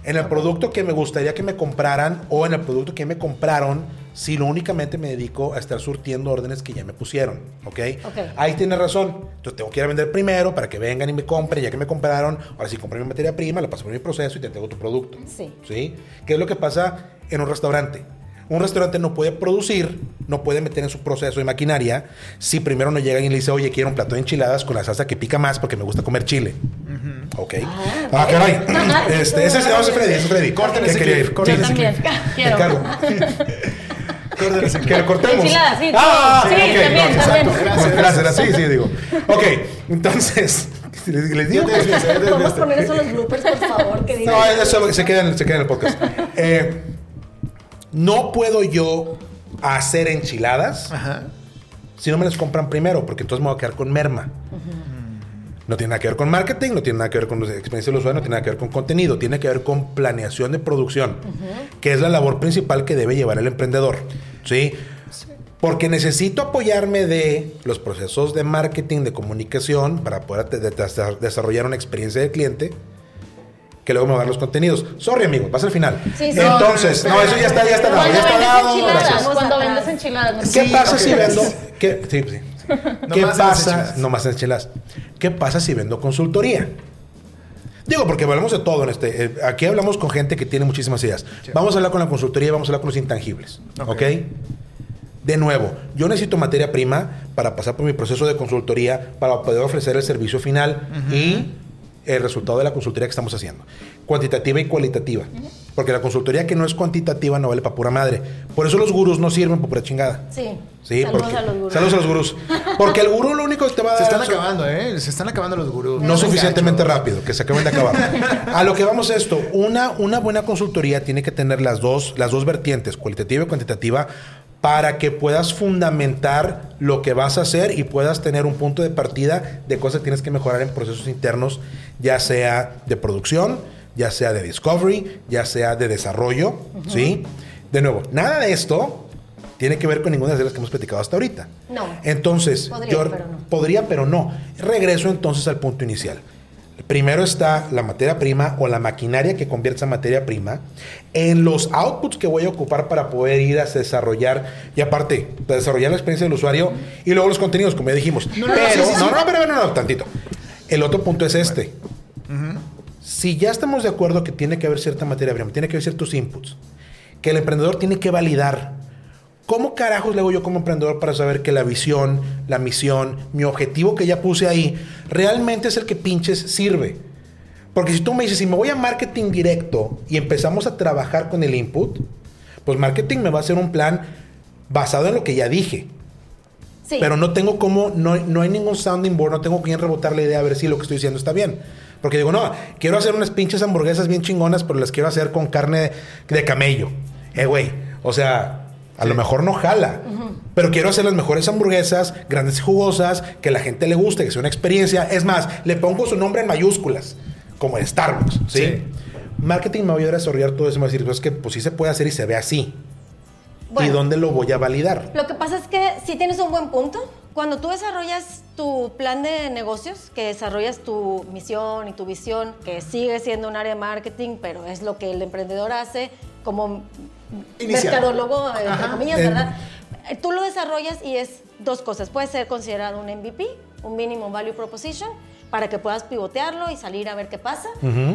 En el producto que me gustaría que me compraran o en el producto que me compraron si lo únicamente me dedico a estar surtiendo órdenes que ya me pusieron. ¿Ok? Ok. Ahí tiene razón. Entonces tengo que ir a vender primero para que vengan y me compren. Ya que me compraron, ahora sí compré mi materia prima, la paso por mi proceso y te tengo tu producto. Sí. ¿Sí? ¿Qué es lo que pasa en un restaurante? Un restaurante no puede producir, no puede meter en su proceso de maquinaria si primero no llegan y le dice, oye, quiero un plato de enchiladas con la salsa que pica más porque me gusta comer chile. Ok. Ah, caray. Este, ese es no, es Freddy, ese es Freddy. Córtale ¿Qué ese quería ir? Yo también, quiero. Que lo cortemos. Enchiladas, sí, Ah, sí, ok, también, no, también. exacto. Gracias, Gracias, gracias. Sí, sí, digo. Ok, entonces, les, les digo. Podemos poner eso en los bloopers, por favor, que. No, eso se queda en, se queda en el podcast. Eh, no puedo yo hacer enchiladas Ajá. si no me las compran primero, porque entonces me voy a quedar con merma. No tiene nada que ver con marketing, no tiene nada que ver con la experiencia del usuario, no tiene nada que ver con contenido, tiene que ver con planeación de producción, que es la labor principal que debe llevar el emprendedor. ¿Sí? Porque necesito apoyarme de los procesos de marketing, de comunicación, para poder de- de- desarrollar una experiencia del cliente que luego me va a dar los contenidos. Sorry, amigo, vas al final. Sí, sí. Entonces, no, eso ya está, ya está dado, Cuando ya está vendes dado. gracias. Cuando vendes enchiladas. ¿no? ¿Qué Sí, pasa si vendo? ¿Qué, sí, sí. No ¿Qué más en las pasa? enchiladas. No más en enchiladas. ¿Qué pasa si vendo consultoría? Digo, porque hablamos de todo en este. eh, aquí hablamos con gente que tiene muchísimas ideas. Vamos a hablar con la consultoría y vamos a hablar con los intangibles. Ok. ¿Ok? De nuevo, yo necesito materia prima para pasar por mi proceso de consultoría para poder ofrecer el servicio final y el resultado de la consultoría que estamos haciendo. Cuantitativa y cualitativa. Porque la consultoría que no es cuantitativa no vale para pura madre. Por eso los gurús no sirven por pura chingada. Sí. Sí, Saludos porque- a los gurús. Saludos a los gurús. Porque el gurú lo único que te va a Se dar. están acabando, ¿eh? Se están acabando los gurús. No suficientemente rápido, que se acaben de acabar. A lo que vamos a esto, una, una buena consultoría tiene que tener las dos, las dos vertientes, cualitativa y cuantitativa, para que puedas fundamentar lo que vas a hacer y puedas tener un punto de partida de cosas que tienes que mejorar en procesos internos, ya sea de producción, ya sea de discovery, ya sea de desarrollo, ¿sí? De nuevo, nada de esto tiene que ver con ninguna de las que hemos platicado hasta ahorita. No. Entonces, Podría, yo pero no. podría, pero no. Regreso entonces al punto inicial. Primero está la materia prima o la maquinaria que convierte esa materia prima en los outputs que voy a ocupar para poder ir a desarrollar y aparte, de desarrollar la experiencia del usuario y luego los contenidos, como ya dijimos. No, no, no, pero, no, no, pero, pero, no, tantito. El otro punto es este. Si ya estamos de acuerdo que tiene que haber cierta materia prima, tiene que haber ciertos inputs, que el emprendedor tiene que validar. ¿Cómo carajos le hago yo como emprendedor para saber que la visión, la misión, mi objetivo que ya puse ahí, realmente es el que pinches sirve? Porque si tú me dices, si me voy a marketing directo y empezamos a trabajar con el input, pues marketing me va a hacer un plan basado en lo que ya dije. Sí. Pero no tengo como, no, no hay ningún sounding board, no tengo con quién rebotar la idea a ver si lo que estoy diciendo está bien. Porque digo, no, quiero hacer unas pinches hamburguesas bien chingonas, pero las quiero hacer con carne de camello. Eh, güey, o sea, A lo mejor no jala. Pero quiero hacer las mejores hamburguesas, grandes y jugosas, que la gente le guste, que sea una experiencia. Es más, le pongo su nombre en mayúsculas, como en Starbucks. ¿sí? Sí. Marketing me va a ayudar a desarrollar todo eso. Me va a decir, pues es que pues sí se puede hacer y se ve así. ¿Y dónde lo voy a validar? Lo que pasa es que sí tienes un buen punto. Cuando tú desarrollas tu plan de negocios, que desarrollas tu misión y tu visión, que sigue siendo un área de marketing, pero es lo que el emprendedor hace como Inicial. mercadólogo, entre Ajá. comillas, ¿verdad? Eh, Tú lo desarrollas y es dos cosas. Puede ser considerado un MVP, un Minimum Value Proposition, para que puedas pivotearlo y salir a ver qué pasa.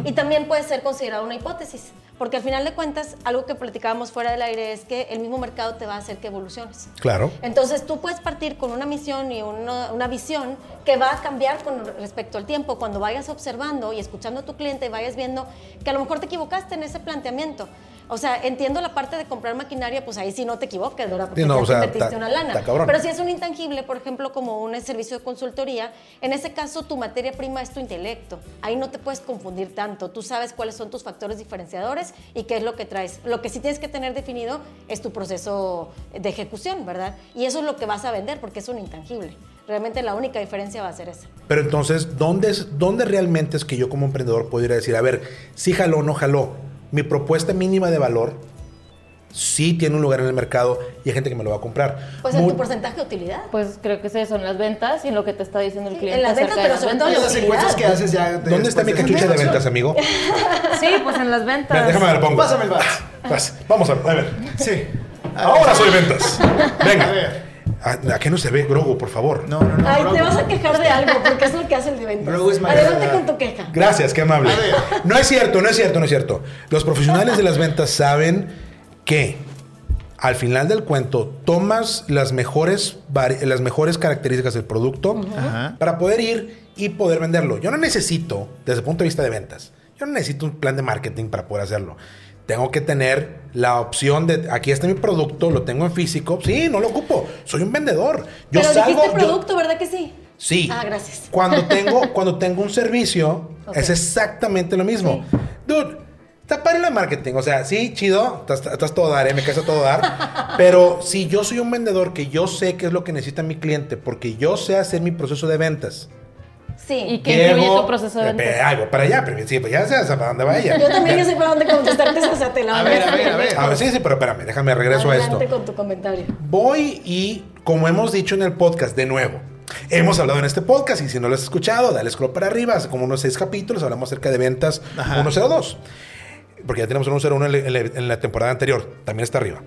Y también puede ser considerado una hipótesis, porque al final de cuentas, algo que platicábamos fuera del aire es que el mismo mercado te va a hacer que evoluciones. Claro. Entonces tú puedes partir con una misión y una, una visión que va a cambiar con respecto al tiempo. Cuando vayas observando y escuchando a tu cliente, vayas viendo que a lo mejor te equivocaste en ese planteamiento. O sea, entiendo la parte de comprar maquinaria, pues ahí sí no te equivoques, ¿verdad? Porque Sí, no, ya o te ta- una lana. Pero si es un intangible, por ejemplo, como un servicio de consultoría, en ese caso tu materia prima es tu intelecto. Ahí no te puedes confundir tanto. Tú sabes cuáles son tus factores diferenciadores y qué es lo que traes. Lo que sí tienes que tener definido es tu proceso de ejecución, ¿verdad? Y eso es lo que vas a vender porque es un intangible. Realmente la única diferencia va a ser esa. Pero entonces, ¿dónde, es, ¿dónde realmente es que yo como emprendedor puedo ir a decir, a ver, sí jaló o no jaló? Mi propuesta mínima de valor sí tiene un lugar en el mercado y hay gente que me lo va a comprar. Pues en Muy- tu porcentaje de utilidad. Pues creo que es eso, en las ventas y en lo que te está diciendo el Sí, cliente. en las ventas, pero las sobre todo ventas. Y las encuestas que haces ya. de- ¿Dónde está mi cachucha de ventas, amigo? Sí, pues en las ventas. Ven, déjame ver, pongo. Pásame el. Vas, Vamos a, a ver. Sí. A Ahora ver. soy ventas. Venga. A ver. ¿A, a qué no se ve, Grogu, por favor? No, no, no. Ay, te vas a quejar de algo porque es lo que hace el de ventas. Bro is my Adelante con tu queja. Gracias, qué amable. No es cierto, no es cierto, no es cierto. Los profesionales de las ventas saben que al final del cuento tomas las mejores, las mejores características del producto Ajá. para poder ir y poder venderlo. Yo no necesito, desde el punto de vista de ventas, yo no necesito un plan de marketing para poder hacerlo. Tengo que tener la opción de, aquí está mi producto, lo tengo en físico. Sí, no lo ocupo. Soy un vendedor. Yo Pero salgo, dijiste yo- producto, ¿verdad que sí? Sí. Ah, gracias. Cuando tengo, cuando tengo un servicio, Ok. es exactamente lo mismo. Dude, está padre la marketing. O sea, sí, chido, estás, estás todo dar, ¿eh? me casa todo dar. pero si yo soy un vendedor que yo sé qué es lo que necesita mi cliente, porque yo sé hacer mi proceso de ventas. Sí. ¿Y qué incluye llego- tu proceso de ventas? Ay, voy para allá, pero sí, pues ya sabes para dónde vaya. Yo también ya sé para dónde contestarte esa te la A ver, a ver, a ver. A ver, sí, sí, pero espérame, déjame regreso a Adelante esto. con tu comentario. Voy y, como hemos dicho en el podcast, de nuevo, hemos hablado en este podcast y si no lo has escuchado, dale scroll para arriba, hace como unos seis capítulos, hablamos acerca de ventas Ajá. 102. Porque ya tenemos un 101 en, la- en la- en la temporada anterior, también está arriba.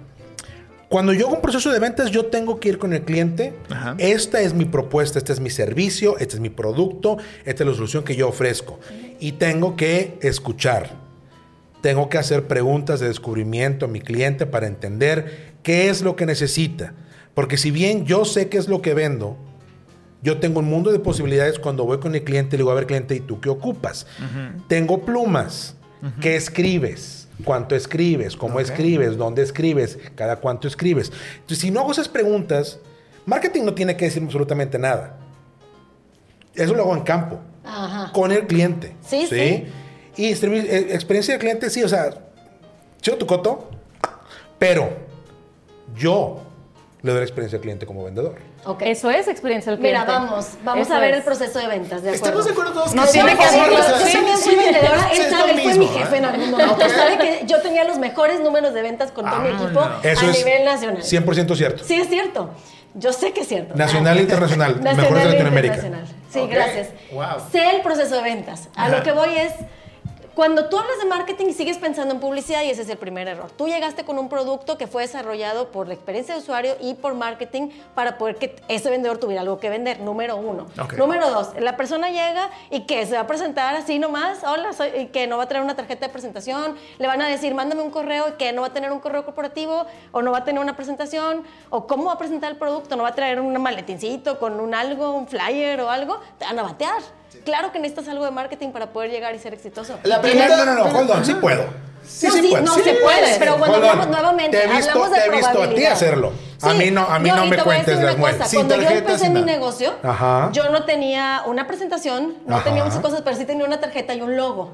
Cuando yo hago un proceso de ventas, yo tengo que ir con el cliente. Ajá. Esta es mi propuesta, este es mi servicio, este es mi producto, esta es la solución que yo ofrezco. Y tengo que escuchar. Tengo que hacer preguntas de descubrimiento a mi cliente para entender qué es lo que necesita. Porque si bien yo sé qué es lo que vendo, yo tengo un mundo de posibilidades cuando voy con el cliente y le digo, a ver, cliente, ¿y tú qué ocupas? Tengo plumas. ¿Qué escribes? ¿Cuánto escribes? ¿Cómo escribes? ¿Dónde escribes? ¿Cada cuánto escribes? Entonces, si no hago esas preguntas, marketing no tiene que decirme absolutamente nada. Eso lo hago en campo, Ajá. con el cliente. Sí, sí. Y servi- eh, experiencia del cliente, sí, o sea, chido tu coto, pero yo le doy la experiencia al cliente como vendedor. Ok. Eso es experiencia del cliente. Mira, vamos, vamos Eso a ver es. el proceso de ventas, ¿de acuerdo? Estamos de acuerdo todos No tiene que sí, haberlo, o sea, yo sí, también sí, soy vendedora, sí, él sabe, fue mi jefe ¿eh? en algún momento, Ok. sabe que yo tenía los mejores números de ventas con todo mi equipo Vámonos. Eso a es nivel nacional. 100% cierto. Sí, es cierto. Yo sé que es cierto. Nacional e internacional. Nacional mejores de e Latinoamérica. internacional. Sí, gracias. Wow. Sé el proceso de ventas. A Ajá. lo que voy es, cuando tú hablas de marketing y sigues pensando en publicidad, y ese es el primer error. Tú llegaste con un producto que fue desarrollado por la experiencia de usuario y por marketing para poder que ese vendedor tuviera algo que vender, número uno. Ok. Número dos, la persona llega y que se va a presentar así nomás, hola, soy, y que no va a traer una tarjeta de presentación, le van a decir, mándame un correo y que no va a tener un correo corporativo, o no va a tener una presentación, o cómo va a presentar el producto, no va a traer un maletincito con un algo, un flyer o algo, te van a batear. Claro que necesitas algo de marketing para poder llegar y ser exitoso. La No, pregunta- no, no, no, hold on, sí puedo. Sí, No, sí, sí, puedo. no Sí, se puede, pero cuando hablamos nuevamente, te he visto, hablamos de te he visto a ti hacerlo. a Sí, mí no, a mí yo- no me cuentes las Sin Cuando yo tarjetas, empecé mi negocio, Ajá. yo no tenía una presentación, no Ajá. tenía muchas cosas, pero sí tenía una tarjeta y un logo.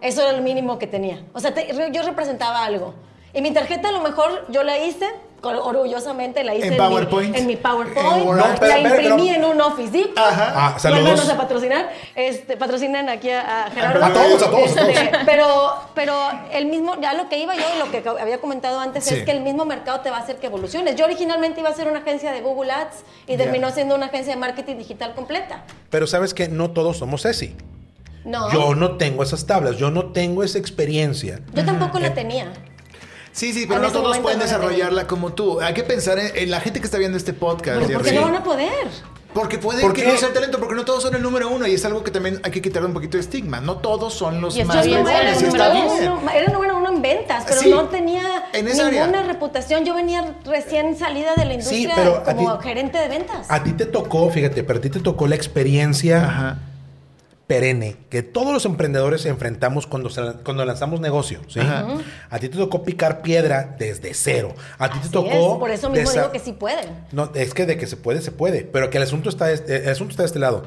Eso era el mínimo que tenía. O sea, te- yo representaba algo. Y mi tarjeta a lo mejor yo la hice orgullosamente la hice ¿En mi- PowerPoint? en mi En PowerPoint, Word. No, pero- la pero- imprimí pero- en un Office Dip. Ajá. Ah, saludos. a patrocinar, este, patrocinan aquí a, a Gerardo. A todos, a todos, a todos. Este, Pero, pero el mismo, ya lo que iba yo y lo que había comentado antes Sí. es que el mismo mercado te va a hacer que evoluciones. Yo originalmente iba a ser una agencia de Google Ads y terminó siendo una agencia de marketing digital completa. Pero sabes que no todos somos Ceci. No, Yo no tengo esas tablas, yo no tengo esa experiencia. yo tampoco la tenía. Sí, sí, pero no todos pueden desarrollarla como tú. Hay que pensar en, en la gente que está viendo este podcast. Pero ¿por qué Jerry. no van a poder? Porque puede ¿Por que qué? no sea el talento, porque no todos son el número uno y es algo que también hay que quitarle un poquito de estigma. No todos son los Y más bien, era el y está número bien. uno, era el número uno en ventas, pero Sí, no tenía en esa área. ninguna reputación. Yo venía recién salida de la Sí, industria pero como ti- gerente de ventas. A ti te tocó, fíjate, pero a ti te tocó la experiencia Ajá. Perenne que todos los emprendedores enfrentamos cuando, cuando lanzamos negocio. ¿sí? A ti te tocó picar piedra desde cero. A ti te Así tocó. es, por eso mismo digo que sí pueden. No, es que de que se puede, se puede. Pero que el asunto está, el asunto está de este lado.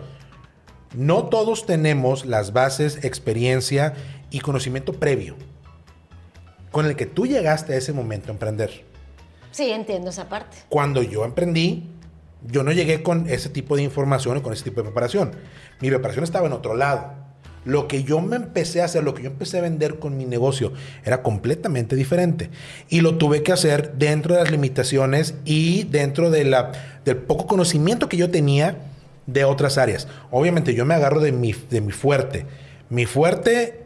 No todos tenemos las bases, experiencia y conocimiento previo con el que tú llegaste a ese momento a emprender. Sí, entiendo esa parte. Cuando yo emprendí, yo no llegué con ese tipo de información o con ese tipo de preparación. Mi preparación estaba en otro lado. Lo que yo me empecé a hacer, lo que yo empecé a vender con mi negocio era completamente diferente. Y lo tuve que hacer dentro de las limitaciones y dentro de la, del poco conocimiento que yo tenía de otras áreas. Obviamente yo me agarro de mi, de mi fuerte. Mi fuerte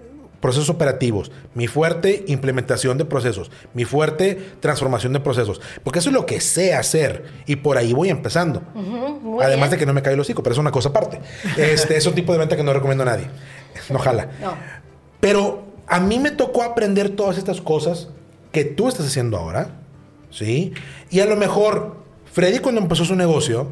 procesos operativos, mi fuerte implementación de procesos, mi fuerte transformación de procesos, porque eso es lo que sé hacer y por ahí voy empezando. Además bien. de que no me cae el hocico, pero es una cosa aparte. Este es un tipo de venta que no recomiendo a nadie. No jala. No. Pero a mí me tocó aprender todas estas cosas que tú estás haciendo ahora, ¿sí? Y a lo mejor Freddy cuando empezó su negocio,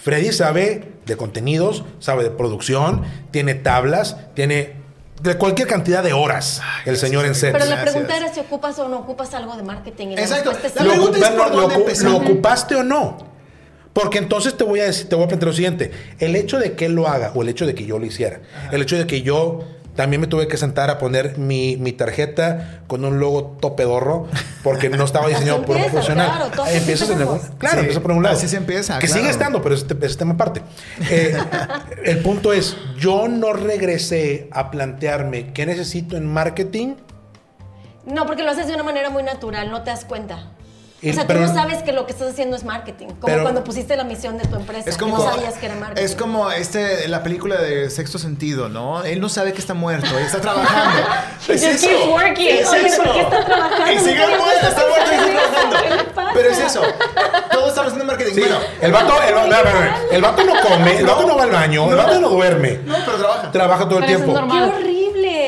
Freddy sabe de contenidos, sabe de producción, tiene tablas, tiene de cualquier cantidad de horas el señor en sets. Pero la pregunta era si ocupas o no ocupas algo de marketing. Exacto. La sí. pregunta es por dónde ocu- empezar. ¿Lo ocupaste o no? Porque entonces te voy a decir, te voy a plantear lo siguiente. El hecho de que él lo haga o el hecho de que yo lo hiciera, el hecho de que yo también me tuve que sentar a poner mi, mi tarjeta con un logo topedorro porque no estaba diseñado por un empieza, profesional. claro, empiezas en algún- claro, Sí, empieza por un lado. así se empieza, Que claro. sigue estando, pero es, es tema aparte. Eh, el punto es, yo no regresé a plantearme qué necesito en marketing No, porque lo haces de una manera muy natural, no te das cuenta. O sea, pero- tú no sabes que lo que estás haciendo es marketing. Como Pero- cuando pusiste la misión de tu empresa. Es como, no sabías que era marketing. es como este, la película de Sexto Sentido, ¿no? Él no sabe que está muerto, él está trabajando. Es just eso. working. Es Oye, eso. ¿por qué está trabajando? Y sigue muerto, está muerto y sigue trabajando. Pero es eso. Todos estamos haciendo marketing. Sí, Bueno, el vato, el, va- vato no come, el vato no va al baño, el vato no duerme. no, pero trabaja. Trabaja todo el Pero es tiempo. ¡Qué normal.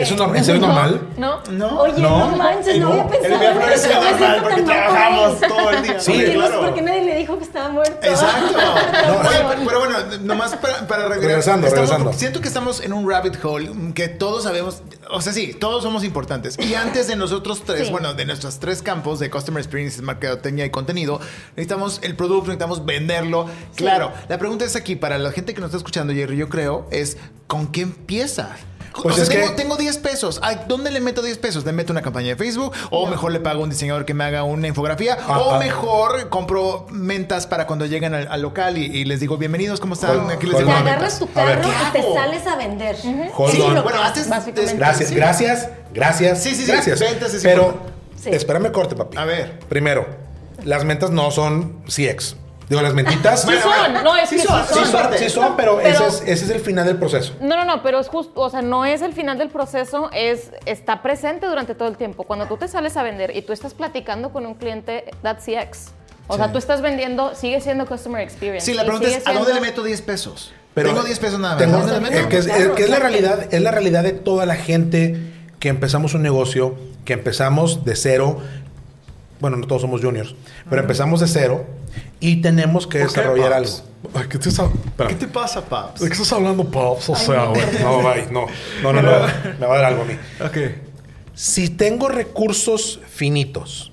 ¿Eso es normal? ¿No? No. Oye, No. no, manches, no, había pensado El eso. es normal porque por trabajamos todo el día. Sí, Porque no sé claro. por qué nadie le dijo que estaba muerto. Exacto. No, Oye, pero, pero bueno, nomás para, para regresar. Regresando, estamos- regresando. Siento que estamos en un rabbit hole que todos sabemos, o sea, sí, todos somos importantes. Y antes de nosotros tres, Sí. bueno, de nuestros tres campos de Customer Experience, Mercadotecnia y contenido, necesitamos el producto, necesitamos venderlo. Claro, la pregunta es aquí, para la gente que nos está escuchando, Jerry, yo creo, es ¿con qué empieza? Pues o sea, es que- tengo, tengo 10 pesos. Ay, ¿Dónde le meto 10 pesos? ¿Le meto una campaña de Facebook? ¿O mejor le pago a un diseñador que me haga una infografía? Ajá. ¿O mejor compro mentas para cuando lleguen al, al local y, y les digo, bienvenidos, ¿cómo están? Hold- Aquí les agarras tu A carro ¿qué y te sales a vender. Sí, on. bueno, antes... Básicamente. Gracias, sí. gracias, gracias. Sí, sí, sí, Gracias. ventas es Pero, espérame corte, papi. A ver. Primero, las mentas no son CX. Digo, las mentitas. Sí son, no, es Sí que sí son, Sí son. son, sí son, pero, Pero- Ese, es, ese es el final del proceso. No, no, no, pero es justo, o sea, no es el final del proceso, es está presente durante todo el tiempo. Cuando tú te sales a vender y tú estás platicando con un cliente, that's CX. O sea, tú estás vendiendo, sigue siendo customer experience. Sí, la pregunta es, ¿a dónde le siendo- meto 10 pesos? Pero tengo 10 pesos nada más. tengo- ¿A dónde le meto? que es, Claro, que es la realidad, es la realidad de toda la gente que empezamos un negocio, que empezamos de cero. Bueno, no todos somos juniors, pero empezamos de cero y tenemos que ¿Por qué, desarrollar algo. Paps? Ay, ¿Qué te. ¿Qué te pasa, Paps? ¿De qué estás hablando, Pops? O sea, güey. No, bye, no. No, no, no. Me va a dar algo a mí. Ok. Si tengo recursos finitos,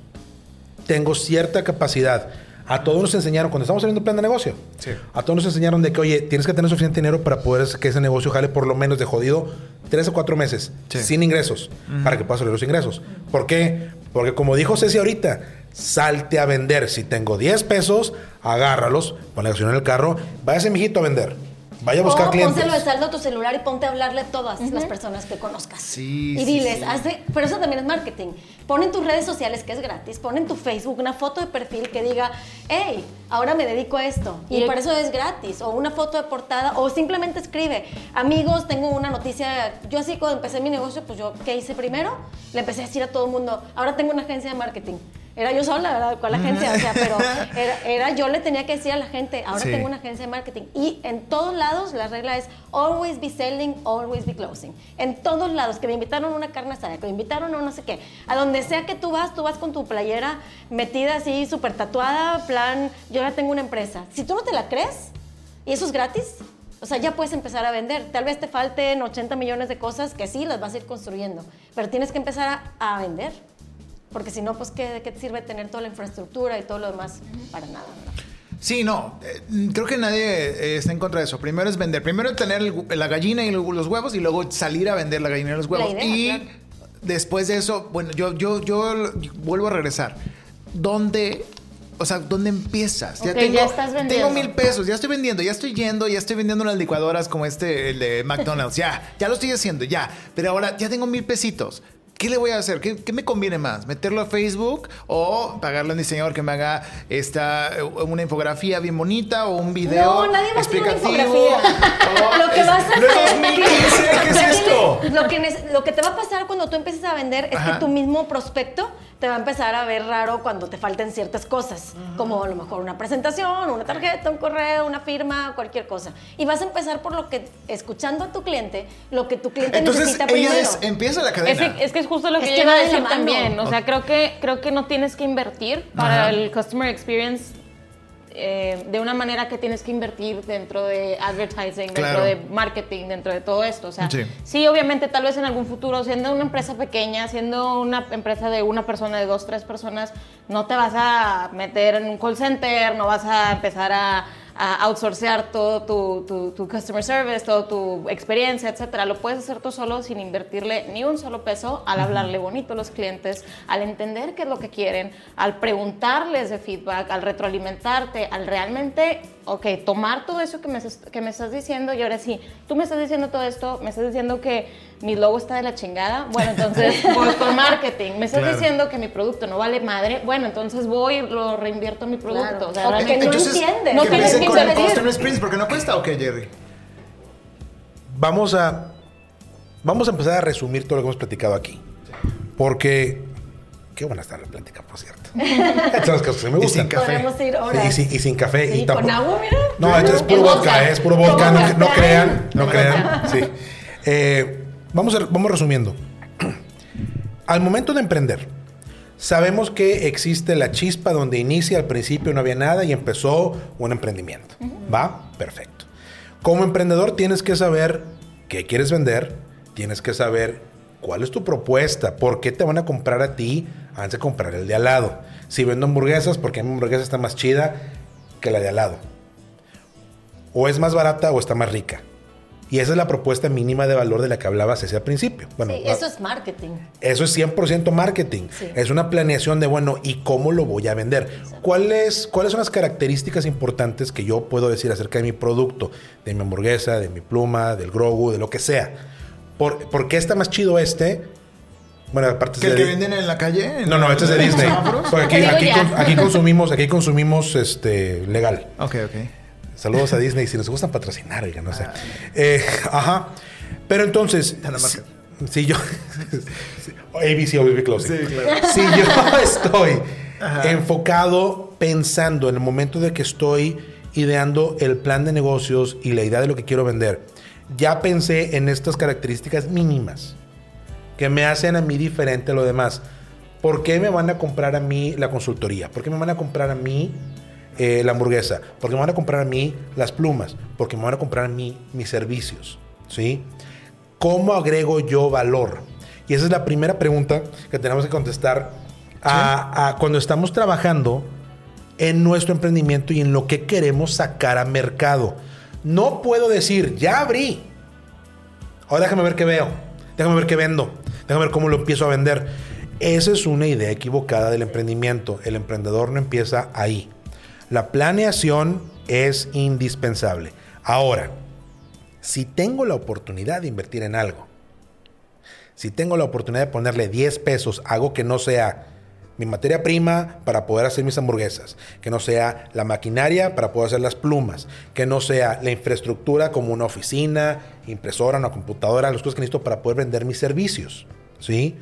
tengo cierta capacidad. A todos nos enseñaron, cuando estamos haciendo un plan de negocio, Sí. a todos nos enseñaron de que, oye, tienes que tener suficiente dinero para poder que ese negocio jale por lo menos de jodido tres o cuatro meses Sí. sin ingresos, para que puedas subir los ingresos. ¿Por qué? Porque como dijo Ceci ahorita, salte a vender. Si tengo 10 pesos, agárralos, pon la acción en el carro, váyase, mijito, a vender. Vaya a buscar o clientes. pónselo de saldo a tu celular y ponte a hablarle a todas las personas que conozcas. Sí, Y sí, diles, sí. haz de- pero eso también es marketing. Pon en tus redes sociales, que es gratis, pon en tu Facebook una foto de perfil que diga, hey, ahora me dedico a esto. Y Y- para eso es gratis. O una foto de portada, o simplemente escribe, amigos, tengo una noticia. Yo así cuando empecé mi negocio, pues yo, ¿qué hice primero? Le empecé a decir a todo el mundo, ahora tengo una agencia de marketing. Era yo sola, ¿verdad? Con la agencia, o sea, pero era, era- yo le tenía que decir a la gente, ahora Sí. tengo una agencia de marketing. Y en todos lados la regla es always be selling, always be closing. En todos lados, que me invitaron a una carne asada, que me invitaron a no sé qué. A donde sea que tú vas, tú vas con tu playera metida así, súper tatuada, plan, yo ya tengo una empresa. Si tú no te la crees, y eso es gratis, o sea, ya puedes empezar a vender. Tal vez te falten 80 millones de cosas que sí, las vas a ir construyendo, pero tienes que empezar a, a vender. Porque si no, pues, ¿qué, ¿de qué te sirve tener toda la infraestructura y todo lo demás? Para nada. ¿verdad? Sí, no, eh, creo que nadie eh, está en contra de eso. Primero es vender, primero tener el la gallina y los huevos y luego salir a vender la gallina y los huevos. idea, y claro. después de eso, bueno, yo, yo, yo vuelvo a regresar. ¿Dónde, o sea, dónde empiezas? Ok, ya estás vendiendo. Tengo mil pesos, ya estoy vendiendo, ya estoy yendo, ya estoy vendiendo unas licuadoras como este, el de McDonald's, ya, ya lo estoy haciendo, ya. Pero ahora ya tengo mil pesitos. ¿Qué le voy a hacer? ¿Qué, qué me conviene más? ¿Meterlo a Facebook o pagarle a un diseñador que me haga esta, eh, una infografía bien bonita o un video No, nadie va hacer una explicativo? infografía. O Lo que vas a hacer- 2015, ¿qué es esto? Lo que, nece- lo que te va a pasar cuando tú empieces a vender es Ajá. que tu mismo prospecto te va a empezar a ver raro cuando te falten ciertas cosas, como a lo mejor una presentación, una tarjeta, un correo, una firma, cualquier cosa. Y vas a empezar por lo que, escuchando a tu cliente, lo que tu cliente Entonces necesita ella primero. es- empieza la cadena. es que es justo lo Es que, que yo iba va a de la decir mano. también. O sea, creo que, creo que no tienes que invertir para Ajá. el customer experience eh, de una manera que tienes que invertir dentro de advertising, Claro. dentro de marketing, dentro de todo esto. O sea, Sí. sí. obviamente, tal vez en algún futuro, siendo una empresa pequeña, siendo una empresa de una persona, de dos, tres personas, no te vas a meter en un call center, no vas a empezar a, a outsourcear todo tu, tu- tu customer service, toda tu experiencia, etcétera. Lo puedes hacer tú solo sin invertirle ni un solo peso al hablarle bonito a los clientes, al entender qué es lo que quieren, al preguntarles de feedback, al retroalimentarte, al realmente, ok, tomar todo eso que me, estás- que me estás diciendo y ahora sí, tú me estás diciendo todo esto, me estás diciendo que mi logo está de la chingada, bueno, entonces voy con marketing, me estás Claro. diciendo que mi producto no vale madre, bueno, entonces voy y lo reinvierto en mi producto. Claro. O sea, O realmente- que no Entonces, entiendes. No tienes que con el. Customer Experience, porque no cuesta o qué, Jerry. Vamos a, vamos a empezar a resumir todo lo que hemos platicado aquí. Porque, qué buena está la plática, por cierto. Estas son las cosas que me Y gustan. sin café. Ir horas. Y, sin, y sin café. Sí, y con tampoco- agua, mira. No, esto es puro vodka, vodka. eh, es puro vodka, no, no crean, no crean. Sí. Eh, vamos, a- vamos resumiendo. Al momento de emprender, sabemos que existe la chispa donde inicia, al principio no había nada y empezó un emprendimiento. ¿Va? Perfecto. Como emprendedor tienes que saber qué quieres vender, tienes que saber cuál es tu propuesta, por qué te van a comprar a ti antes de comprar el de al lado. Si vendo hamburguesas, porque mi hamburguesa está más chida que la de al lado o es más barata o está más rica. Y esa es la propuesta mínima de valor de la que hablabas ese al principio. Bueno, sí, eso es marketing. eso es 100% marketing. Sí. Es una planeación de, bueno, ¿y cómo lo voy a vender? ¿Cuáles, ¿Cuáles son las características importantes que yo puedo decir acerca de mi producto? De mi hamburguesa, de mi pluma, del Grogu, de lo que sea. ¿Por, ¿por qué está más chido este? Bueno, aparte ¿Que es el de- que venden en la calle? ¿En No, no, este es de Disney. Porque aquí, con- consumimos, aquí consumimos este, legal. Ok, ok. Saludos a Disney si nos gustan patrocinar, oiga, no sé. Eh, ajá. Pero entonces, si, si yo. ABC be closing. Sí, claro. Si yo estoy enfocado pensando en el momento de que estoy ideando el plan de negocios y la idea de lo que quiero vender, ya pensé en estas características mínimas que me hacen a mí diferente a lo demás. ¿Por qué me van a comprar a mí la consultoría? ¿Por qué me van a comprar a mí eh, la hamburguesa? ¿Por qué me van a comprar a mí las plumas? ¿Por qué me van a comprar a mí mis servicios? ¿Sí? ¿Cómo agrego yo valor? Y esa es la primera pregunta que tenemos que contestar a- a cuando estamos trabajando en nuestro emprendimiento y en lo que queremos sacar a mercado. No puedo decir, ya abrí. Ahora déjame ver qué veo. Déjame ver qué vendo. Déjame ver cómo lo empiezo a vender. Esa es una idea equivocada del emprendimiento. El emprendedor no empieza ahí. La planeación es indispensable. Ahora, si tengo la oportunidad de invertir en algo, si tengo la oportunidad de ponerle 10 pesos, algo que no sea mi materia prima para poder hacer mis hamburguesas, que no sea la maquinaria para poder hacer las plumas, que no sea la infraestructura como una oficina, impresora, una computadora, las cosas que necesito para poder vender mis servicios, ¿sí?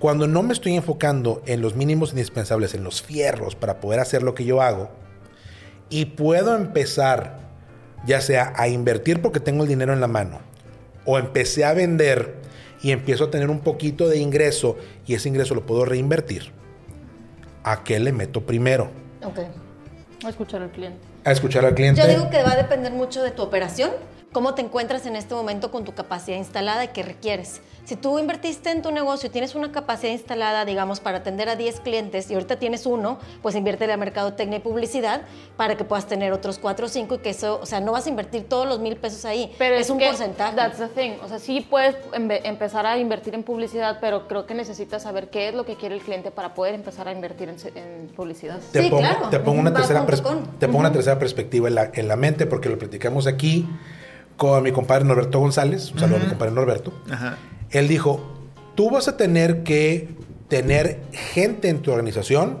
Cuando no me estoy enfocando en los mínimos indispensables, en los fierros para poder hacer lo que yo hago, y puedo empezar ya sea a invertir porque tengo el dinero en la mano, o empecé a vender y empiezo a tener un poquito de ingreso y ese ingreso lo puedo reinvertir, ¿a qué le meto primero? Ok. A escuchar al cliente. A escuchar al cliente. Yo digo que va a depender mucho de tu operación, cómo te encuentras en este momento con tu capacidad instalada y qué requieres. Si tú invertiste en tu negocio y tienes una capacidad instalada, digamos, para atender a 10 clientes y ahorita tienes uno, pues invierte a mercadotecnia y publicidad para que puedas tener otros 4 o 5 y que eso, o sea, no vas a invertir todos los mil pesos ahí, Pero es, un que porcentaje. That's the thing. O sea, sí puedes empezar a invertir en publicidad, pero creo que necesitas saber qué es lo que quiere el cliente para poder empezar a invertir en, en publicidad. te Sí, pongo, claro. te pongo una, tercera, te pongo una tercera perspectiva en la, en la mente porque lo platicamos aquí con mi compadre Norberto González. Un saludo a mi compadre Norberto. Ajá. Él dijo, tú vas a tener que tener gente en tu organización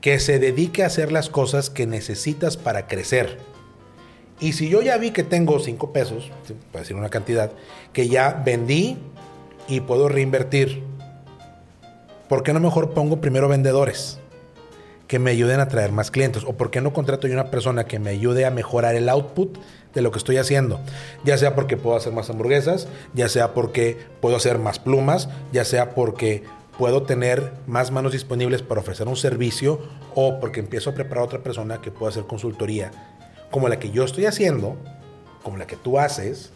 que se dedique a hacer las cosas que necesitas para crecer. Y si yo ya vi que tengo 5 pesos, para decir una cantidad, que ya vendí y puedo reinvertir, ¿por qué no mejor pongo primero vendedores? Que me ayuden a traer más clientes? ¿O por qué no contrato yo una persona que me ayude a mejorar el output de lo que estoy haciendo? Ya sea porque puedo hacer más hamburguesas, ya sea porque puedo hacer más plumas, ya sea porque puedo tener más manos disponibles para ofrecer un servicio o porque empiezo a preparar a otra persona que pueda hacer consultoría como la que yo estoy haciendo, como la que tú haces,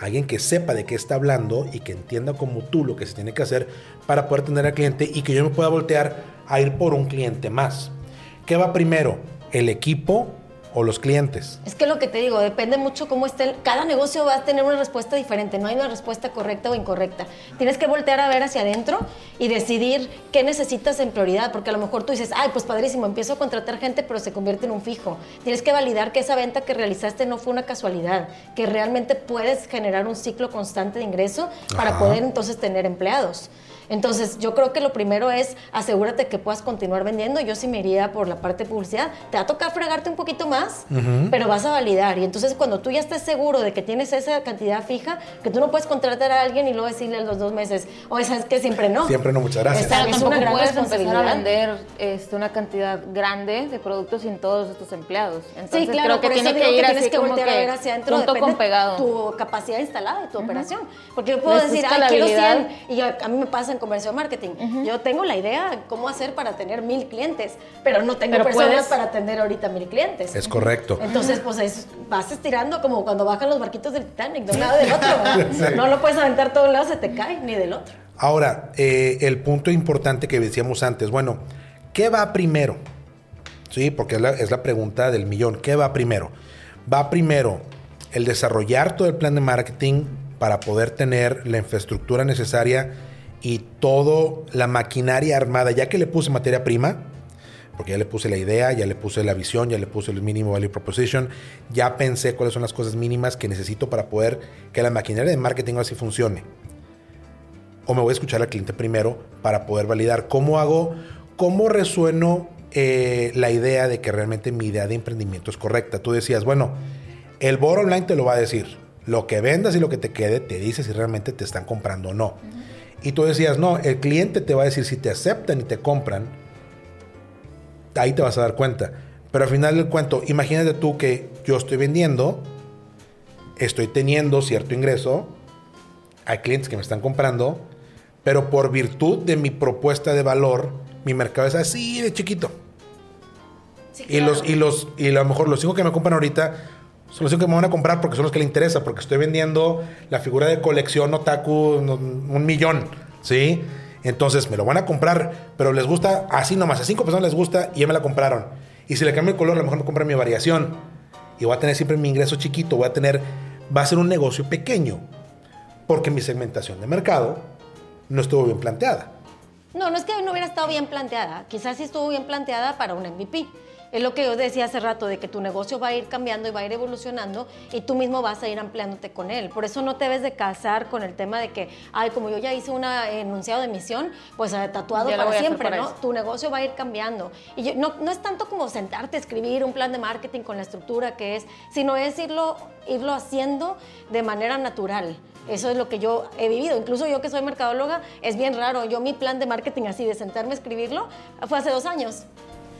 alguien que sepa de qué está hablando y que entienda como tú lo que se tiene que hacer para poder tener al cliente y que yo me pueda voltear a ir por un cliente más. ¿Qué va primero? ¿El equipo o los clientes? Es que lo que te digo, depende mucho cómo esté. Cada negocio va a tener una respuesta diferente, no hay una respuesta correcta o incorrecta. Tienes que voltear a ver hacia adentro y decidir qué necesitas en prioridad, porque a lo mejor tú dices, ay, pues padrísimo, empiezo a contratar gente, pero se convierte en un fijo. Tienes que validar que esa venta que realizaste no fue una casualidad, que realmente puedes generar un ciclo constante de ingreso para poder entonces tener empleados. Entonces, yo creo que lo primero es asegúrate que puedas continuar vendiendo. Yo sí me iría por la parte de publicidad. Te va a tocar fregarte un poquito más, pero vas a validar. Y entonces, cuando tú ya estés seguro de que tienes esa cantidad fija, que tú no puedes contratar a alguien y luego decirle a los dos meses, oye, ¿sabes que Siempre no. Siempre no, muchas gracias. Está- Pero es una gran puedes empezar a responsabilidad. vender este, una cantidad grande de productos sin todos estos empleados. Entonces, Sí, claro, creo que por eso tiene digo que ir tienes así que como voltear que a ver hacia adentro, con pegado. tu capacidad instalada de tu operación. Porque yo puedo decir, ay, quiero escalabilidad. 100, y yo- a mí me pasa en comercio marketing. Yo tengo la idea de cómo hacer para tener mil clientes, pero no tengo Pero personas puedes- para atender ahorita mil clientes. Es correcto. Entonces, pues es- vas estirando como cuando bajan los barquitos del Titanic, de un lado y del otro. No lo puedes aventar todo un lado, se te cae, ni del otro. Ahora, eh, el punto importante que decíamos antes, bueno, ¿qué va primero? Sí, porque es la, es la pregunta del millón. ¿Qué va primero? Va primero el desarrollar todo el plan de marketing para poder tener la infraestructura necesaria y toda la maquinaria armada, ya que le puse materia prima, porque ya le puse la idea, ya le puse la visión, ya le puse el mínimo value proposition, ya pensé cuáles son las cosas mínimas que necesito para poder que la maquinaria de marketing así funcione o me voy a escuchar al cliente primero para poder validar cómo hago, cómo resueno eh, la idea de que realmente mi idea de emprendimiento es correcta. Tú decías, bueno, el board online te lo va a decir. Lo que vendas y lo que te quede te dice si realmente te están comprando o no. Y tú decías, no, el cliente te va a decir si te aceptan y te compran. Ahí te vas a dar cuenta. Pero al final del cuento, imagínate tú que yo estoy vendiendo, estoy teniendo cierto ingreso, hay clientes que me están comprando, pero por virtud de mi propuesta de valor, mi mercado es así de chiquito. Sí, Y los, y los, y a lo mejor los cinco que me compran ahorita son los que me van a comprar porque son los que les interesa, porque estoy vendiendo la figura de colección otaku un, millón, ¿sí? Entonces me lo van a comprar, pero les gusta así nomás, a cinco personas les gusta y ya me la compraron. Y si le cambio el color, a lo mejor me compran mi variación. Y voy a tener siempre mi ingreso chiquito, voy a tener, va a ser un negocio pequeño, porque mi segmentación de mercado no estuvo bien planteada. No, no es que no hubiera estado bien planteada. Quizás sí estuvo bien planteada para un MVP. Es lo que yo decía hace rato, de que tu negocio va a ir cambiando y va a ir evolucionando y tú mismo vas a ir ampliándote con él. Por eso no te debes de casar con el tema de que, ay, como yo ya hice un enunciado de misión, pues eh, tatuado para siempre, ¿no? Tu negocio va a ir cambiando. Y no, no es tanto como sentarte a escribir un plan de marketing con la estructura que es, sino es irlo, irlo haciendo de manera natural. Eso es lo que yo he vivido. Incluso yo que soy mercadóloga, es bien raro. Yo mi plan de marketing así, de sentarme a escribirlo, fue hace dos años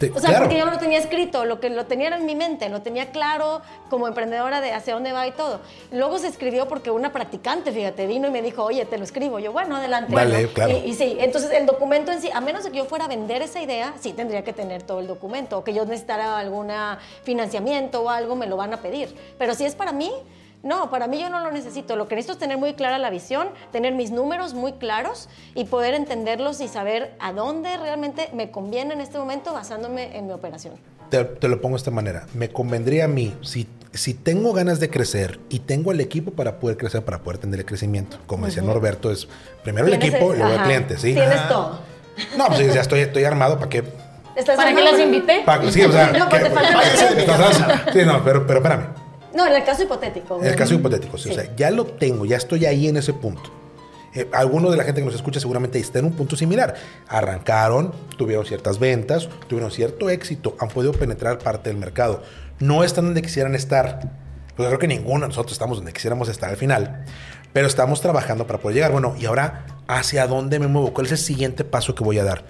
o sea, porque yo no lo tenía escrito, lo que lo tenía era en mi mente, lo tenía claro como emprendedora de hacia dónde va y todo. Luego se escribió porque una practicante, fíjate, vino y me dijo, oye, te lo escribo. Yo, bueno, adelante. Vale, claro. Y, sí, entonces el documento en sí, a menos de que yo fuera a vender esa idea, sí tendría que tener todo el documento. O que yo necesitara algún financiamiento o algo, me lo van a pedir. Pero si es para mí, no, para mí yo no lo necesito. Lo que necesito es tener muy clara la visión, tener mis números muy claros y poder entenderlos y saber a dónde realmente me conviene en este momento basándome en mi operación. Te, lo pongo de esta manera. Me convendría a mí, si, si tengo ganas de crecer y tengo el equipo para poder crecer, para poder tener el crecimiento. Como decía Norberto, es primero el equipo y luego el cliente. ¿sí? Tienes todo. No, pues ya estoy, estoy armado para que ¿Para que los invite? sí, o sea, no, que, te falta Sí, no, pero, pero espérame. No, en el caso hipotético. En el caso hipotético, sí, O sea, ya lo tengo, ya estoy ahí en ese punto. Eh, algunos de la gente que nos escucha seguramente está en un punto similar. Arrancaron, tuvieron ciertas ventas, tuvieron cierto éxito, han podido penetrar parte del mercado. No están donde quisieran estar. Pues creo que ninguno de nosotros estamos donde quisiéramos estar al final. Pero estamos trabajando para poder llegar. Bueno, y ahora, ¿hacia dónde me muevo? ¿Cuál es el siguiente paso que voy a dar?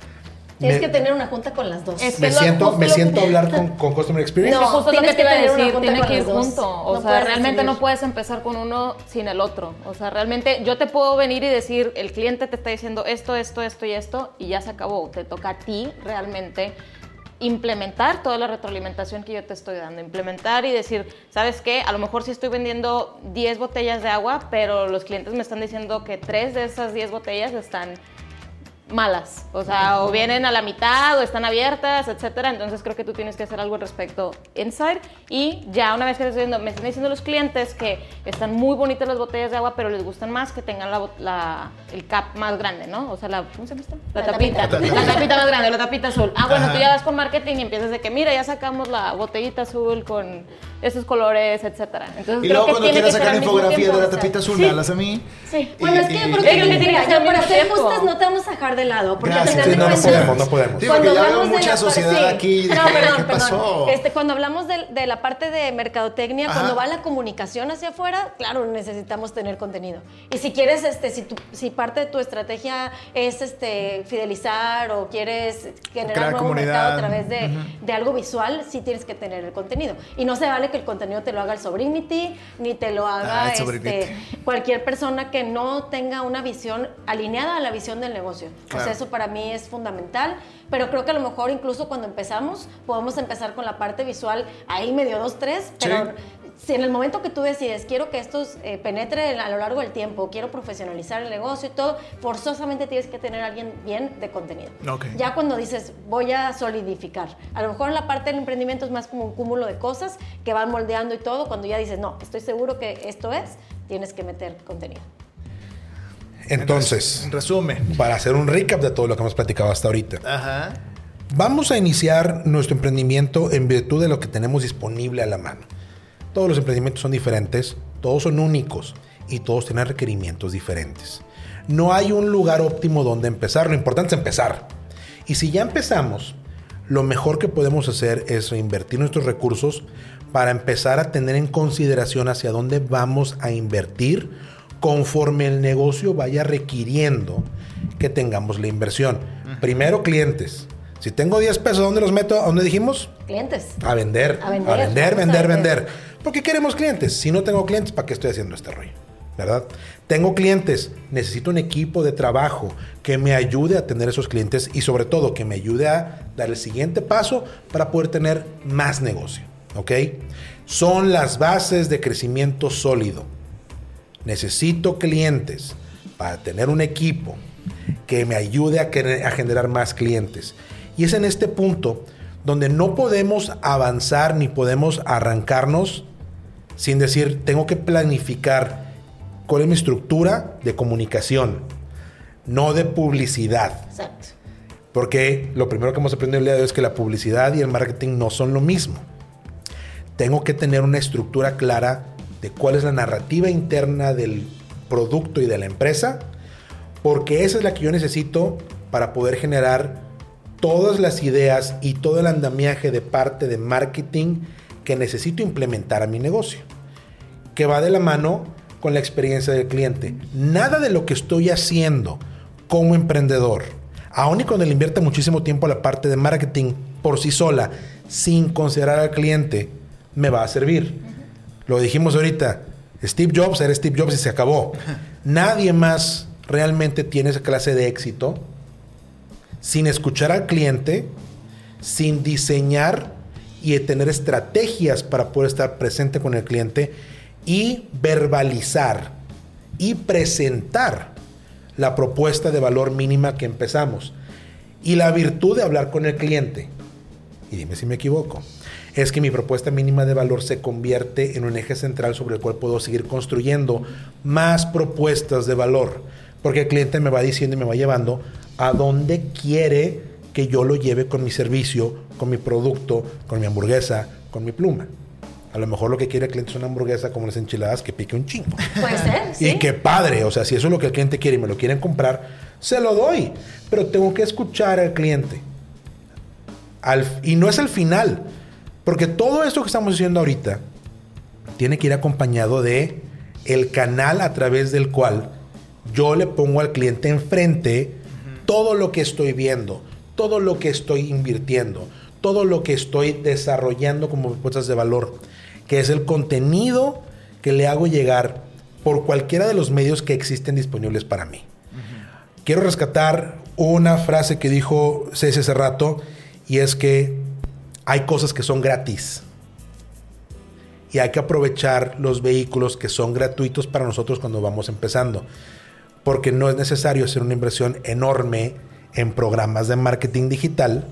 Tienes que tener una junta con las dos. me siento, me siento a hablar con, con, Customer Experience. No, justo lo que te iba a decir, tiene que ir junto. O sea, realmente no puedes empezar con uno sin el otro. O sea, realmente yo te puedo venir y decir, el cliente te está diciendo esto, esto, esto y esto, y ya se acabó. Te toca a ti realmente implementar toda la retroalimentación que yo te estoy dando, implementar y decir, ¿sabes qué? A lo mejor sí estoy vendiendo 10 botellas de agua, pero los clientes me están diciendo que 3 de esas 10 botellas están malas. O sea, o vienen a la mitad o están abiertas, etcétera. Entonces creo que tú tienes que hacer algo al respecto inside. Y ya una vez que estoy me están diciendo los clientes que están muy bonitas las botellas de agua, pero les gustan más que tengan la, el cap más grande, ¿no? O sea, la, ¿cómo se llama La, tapita. La tapita más grande, la tapita azul. Ah, bueno, tú ya vas con marketing y empiezas de que, mira, ya sacamos la botellita azul con esos colores, etcétera. Entonces, y luego cuando quieras sacar la infografía de la tapita azul, ¿Sí? a mí. Sí. Bueno, es que yo creo que, que, que, que para ser justas no te vamos a dejar de lado. Porque Gracias. Sí, no, no podemos, no podemos. Sí, porque ya veo mucha sociedad aquí. No, perdón, ¿Qué pasó? Este, cuando hablamos de, de, la parte de mercadotecnia, cuando va la comunicación hacia afuera, claro, necesitamos tener contenido. Y si quieres, este, si, tu, si parte de tu estrategia es este, fidelizar o quieres generar un nuevo mercado a través de, de algo visual, sí tienes que tener el contenido. Y no se vale que el contenido te lo haga el Sobrinity, ni te lo haga ah, este, cualquier persona que no tenga una visión alineada a la visión del negocio. O sea, eso para mí es fundamental, pero creo que a lo mejor incluso cuando empezamos podemos empezar con la parte visual ahí medio dos, tres, pero si en el momento que tú decides, quiero que esto eh, penetre a lo largo del tiempo, quiero profesionalizar el negocio y todo, forzosamente tienes que tener a alguien bien de contenido. Ya cuando dices, voy a solidificar, a lo mejor en la parte del emprendimiento es más como un cúmulo de cosas que van moldeando y todo, cuando ya dices, no, estoy seguro que esto es, tienes que meter contenido. Entonces, en resumen, para hacer un recap de todo lo que hemos platicado hasta ahorita. Vamos a iniciar nuestro emprendimiento en virtud de lo que tenemos disponible a la mano. Todos los emprendimientos son diferentes, todos son únicos y todos tienen requerimientos diferentes. No hay un lugar óptimo donde empezar, lo importante es empezar. Y si ya empezamos, lo mejor que podemos hacer es invertir nuestros recursos para empezar a tener en consideración hacia dónde vamos a invertir conforme el negocio vaya requiriendo que tengamos la inversión. Primero clientes. Si tengo 10 pesos, ¿dónde los meto? ¿A dónde dijimos? Clientes. A vender. A vender, a vender, vender, vender. ¿Por qué queremos clientes? Si no tengo clientes, ¿para qué estoy haciendo este rollo? ¿Verdad? Tengo clientes, necesito un equipo de trabajo que me ayude a tener esos clientes y sobre todo que me ayude a dar el siguiente paso para poder tener más negocio. ¿Ok? Son las bases de crecimiento sólido. Necesito clientes para tener un equipo que me ayude a, a generar más clientes. Y es en este punto donde no podemos avanzar ni podemos arrancarnos sin decir, tengo que planificar cuál es mi estructura de comunicación. no de publicidad. Exacto. Porque lo primero que hemos aprendido el día de hoy es que la publicidad y el marketing no son lo mismo. Tengo que tener una estructura clara de cuál es la narrativa interna del producto y de la empresa, porque esa es la que yo necesito para poder generar todas las ideas y todo el andamiaje de parte de marketing que necesito implementar a mi negocio, que va de la mano con la experiencia del cliente. Nada de lo que estoy haciendo como emprendedor, aun y cuando le invierta muchísimo tiempo a la parte de marketing por sí sola, sin considerar al cliente, me va a servir. Lo dijimos ahorita, Steve Jobs era Steve Jobs y se acabó. Nadie más realmente tiene esa clase de éxito sin escuchar al cliente, sin diseñar y tener estrategias para poder estar presente con el cliente y verbalizar y presentar la propuesta de valor mínima que empezamos. Y la virtud de hablar con el cliente, y dime si me equivoco, es que mi propuesta mínima de valor se convierte en un eje central sobre el cual puedo seguir construyendo más propuestas de valor, porque el cliente me va diciendo y me va llevando a dónde quiere que yo lo lleve con mi servicio, con mi producto, con mi hamburguesa, con mi pluma. A lo mejor lo que quiere el cliente es una hamburguesa como las enchiladas que pique un chingo. Puede ser, sí. Y qué padre, o sea, si eso es lo que el cliente quiere y me lo quieren comprar, se lo doy. Pero tengo que escuchar al cliente. Al- y no es al final, porque todo esto que estamos haciendo ahorita tiene que ir acompañado de el canal a través del cual yo le pongo al cliente enfrente todo lo que estoy viendo, todo lo que estoy invirtiendo, todo lo que estoy desarrollando como propuestas de valor, que es el contenido que le hago llegar por cualquiera de los medios que existen disponibles para mí. Quiero rescatar una frase que dijo Ceci hace rato y es que hay cosas que son gratis y hay que aprovechar los vehículos que son gratuitos para nosotros cuando vamos empezando. Porque no es necesario hacer una inversión enorme en programas de marketing digital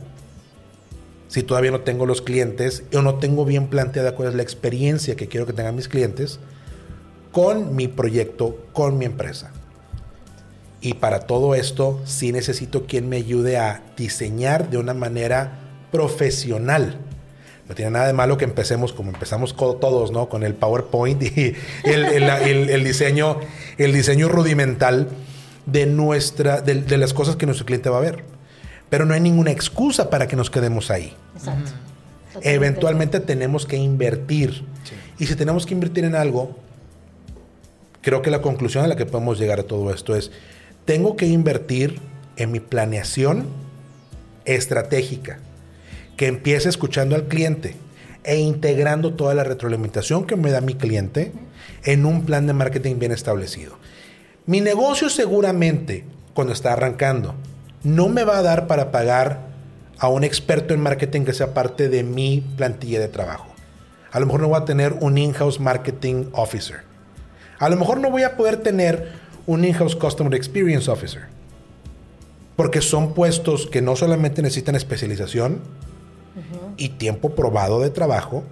si todavía no tengo los clientes o no tengo bien planteada cuál es la experiencia que quiero que tengan mis clientes con mi proyecto, con mi empresa. Y para todo esto sí necesito quien me ayude a diseñar de una manera profesional. No tiene nada de malo que empecemos como empezamos todos, ¿no? Con el PowerPoint y el, el- el- el diseño, el diseño rudimental de, nuestra, de, de las cosas que nuestro cliente va a ver. Pero no hay ninguna excusa para que nos quedemos ahí. Exacto. Totalmente. Eventualmente tenemos que invertir. Y si tenemos que invertir en algo, creo que la conclusión a la que podemos llegar a todo esto es, tengo que invertir en mi planeación estratégica, que empiece escuchando al cliente e integrando toda la retroalimentación que me da mi cliente en un plan de marketing bien establecido. Mi negocio seguramente, cuando está arrancando, no me va a dar para pagar a un experto en marketing que sea parte de mi plantilla de trabajo. A lo mejor no voy a tener un in-house marketing officer. A lo mejor no voy a poder tener un in-house customer experience officer. Porque son puestos que no solamente necesitan especialización y tiempo probado de trabajo,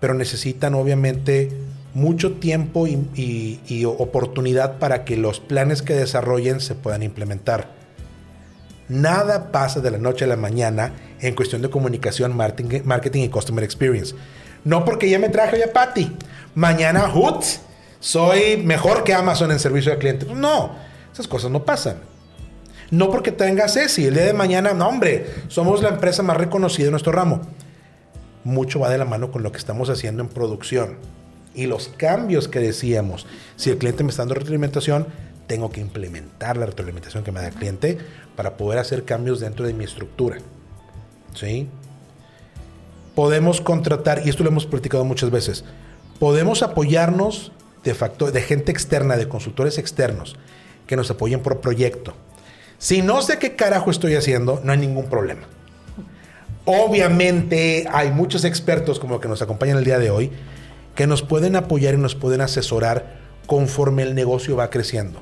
pero necesitan obviamente mucho tiempo y, oportunidad para que los planes que desarrollen se puedan implementar. Nada pasa de la noche a la mañana en cuestión de comunicación, marketing, marketing y customer experience. No porque ya me traje ya Patty. Mañana, hut, soy mejor que Amazon en servicio al cliente. No, esas cosas no pasan. No porque tenga Ceci, el día de mañana, no hombre, somos la empresa más reconocida en nuestro ramo. Mucho va de la mano con lo que estamos haciendo en producción. Y los cambios que decíamos, si el cliente me está dando retroalimentación, tengo que implementar la retroalimentación que me da el cliente para poder hacer cambios dentro de mi estructura. ¿Sí? Podemos contratar, y esto lo hemos platicado muchas veces, podemos apoyarnos de, de gente externa, de consultores externos, que nos apoyen por proyecto. Si no sé qué carajo estoy haciendo, no hay ningún problema. Obviamente hay muchos expertos como que nos acompañan el día de hoy que nos pueden apoyar y nos pueden asesorar conforme el negocio va creciendo.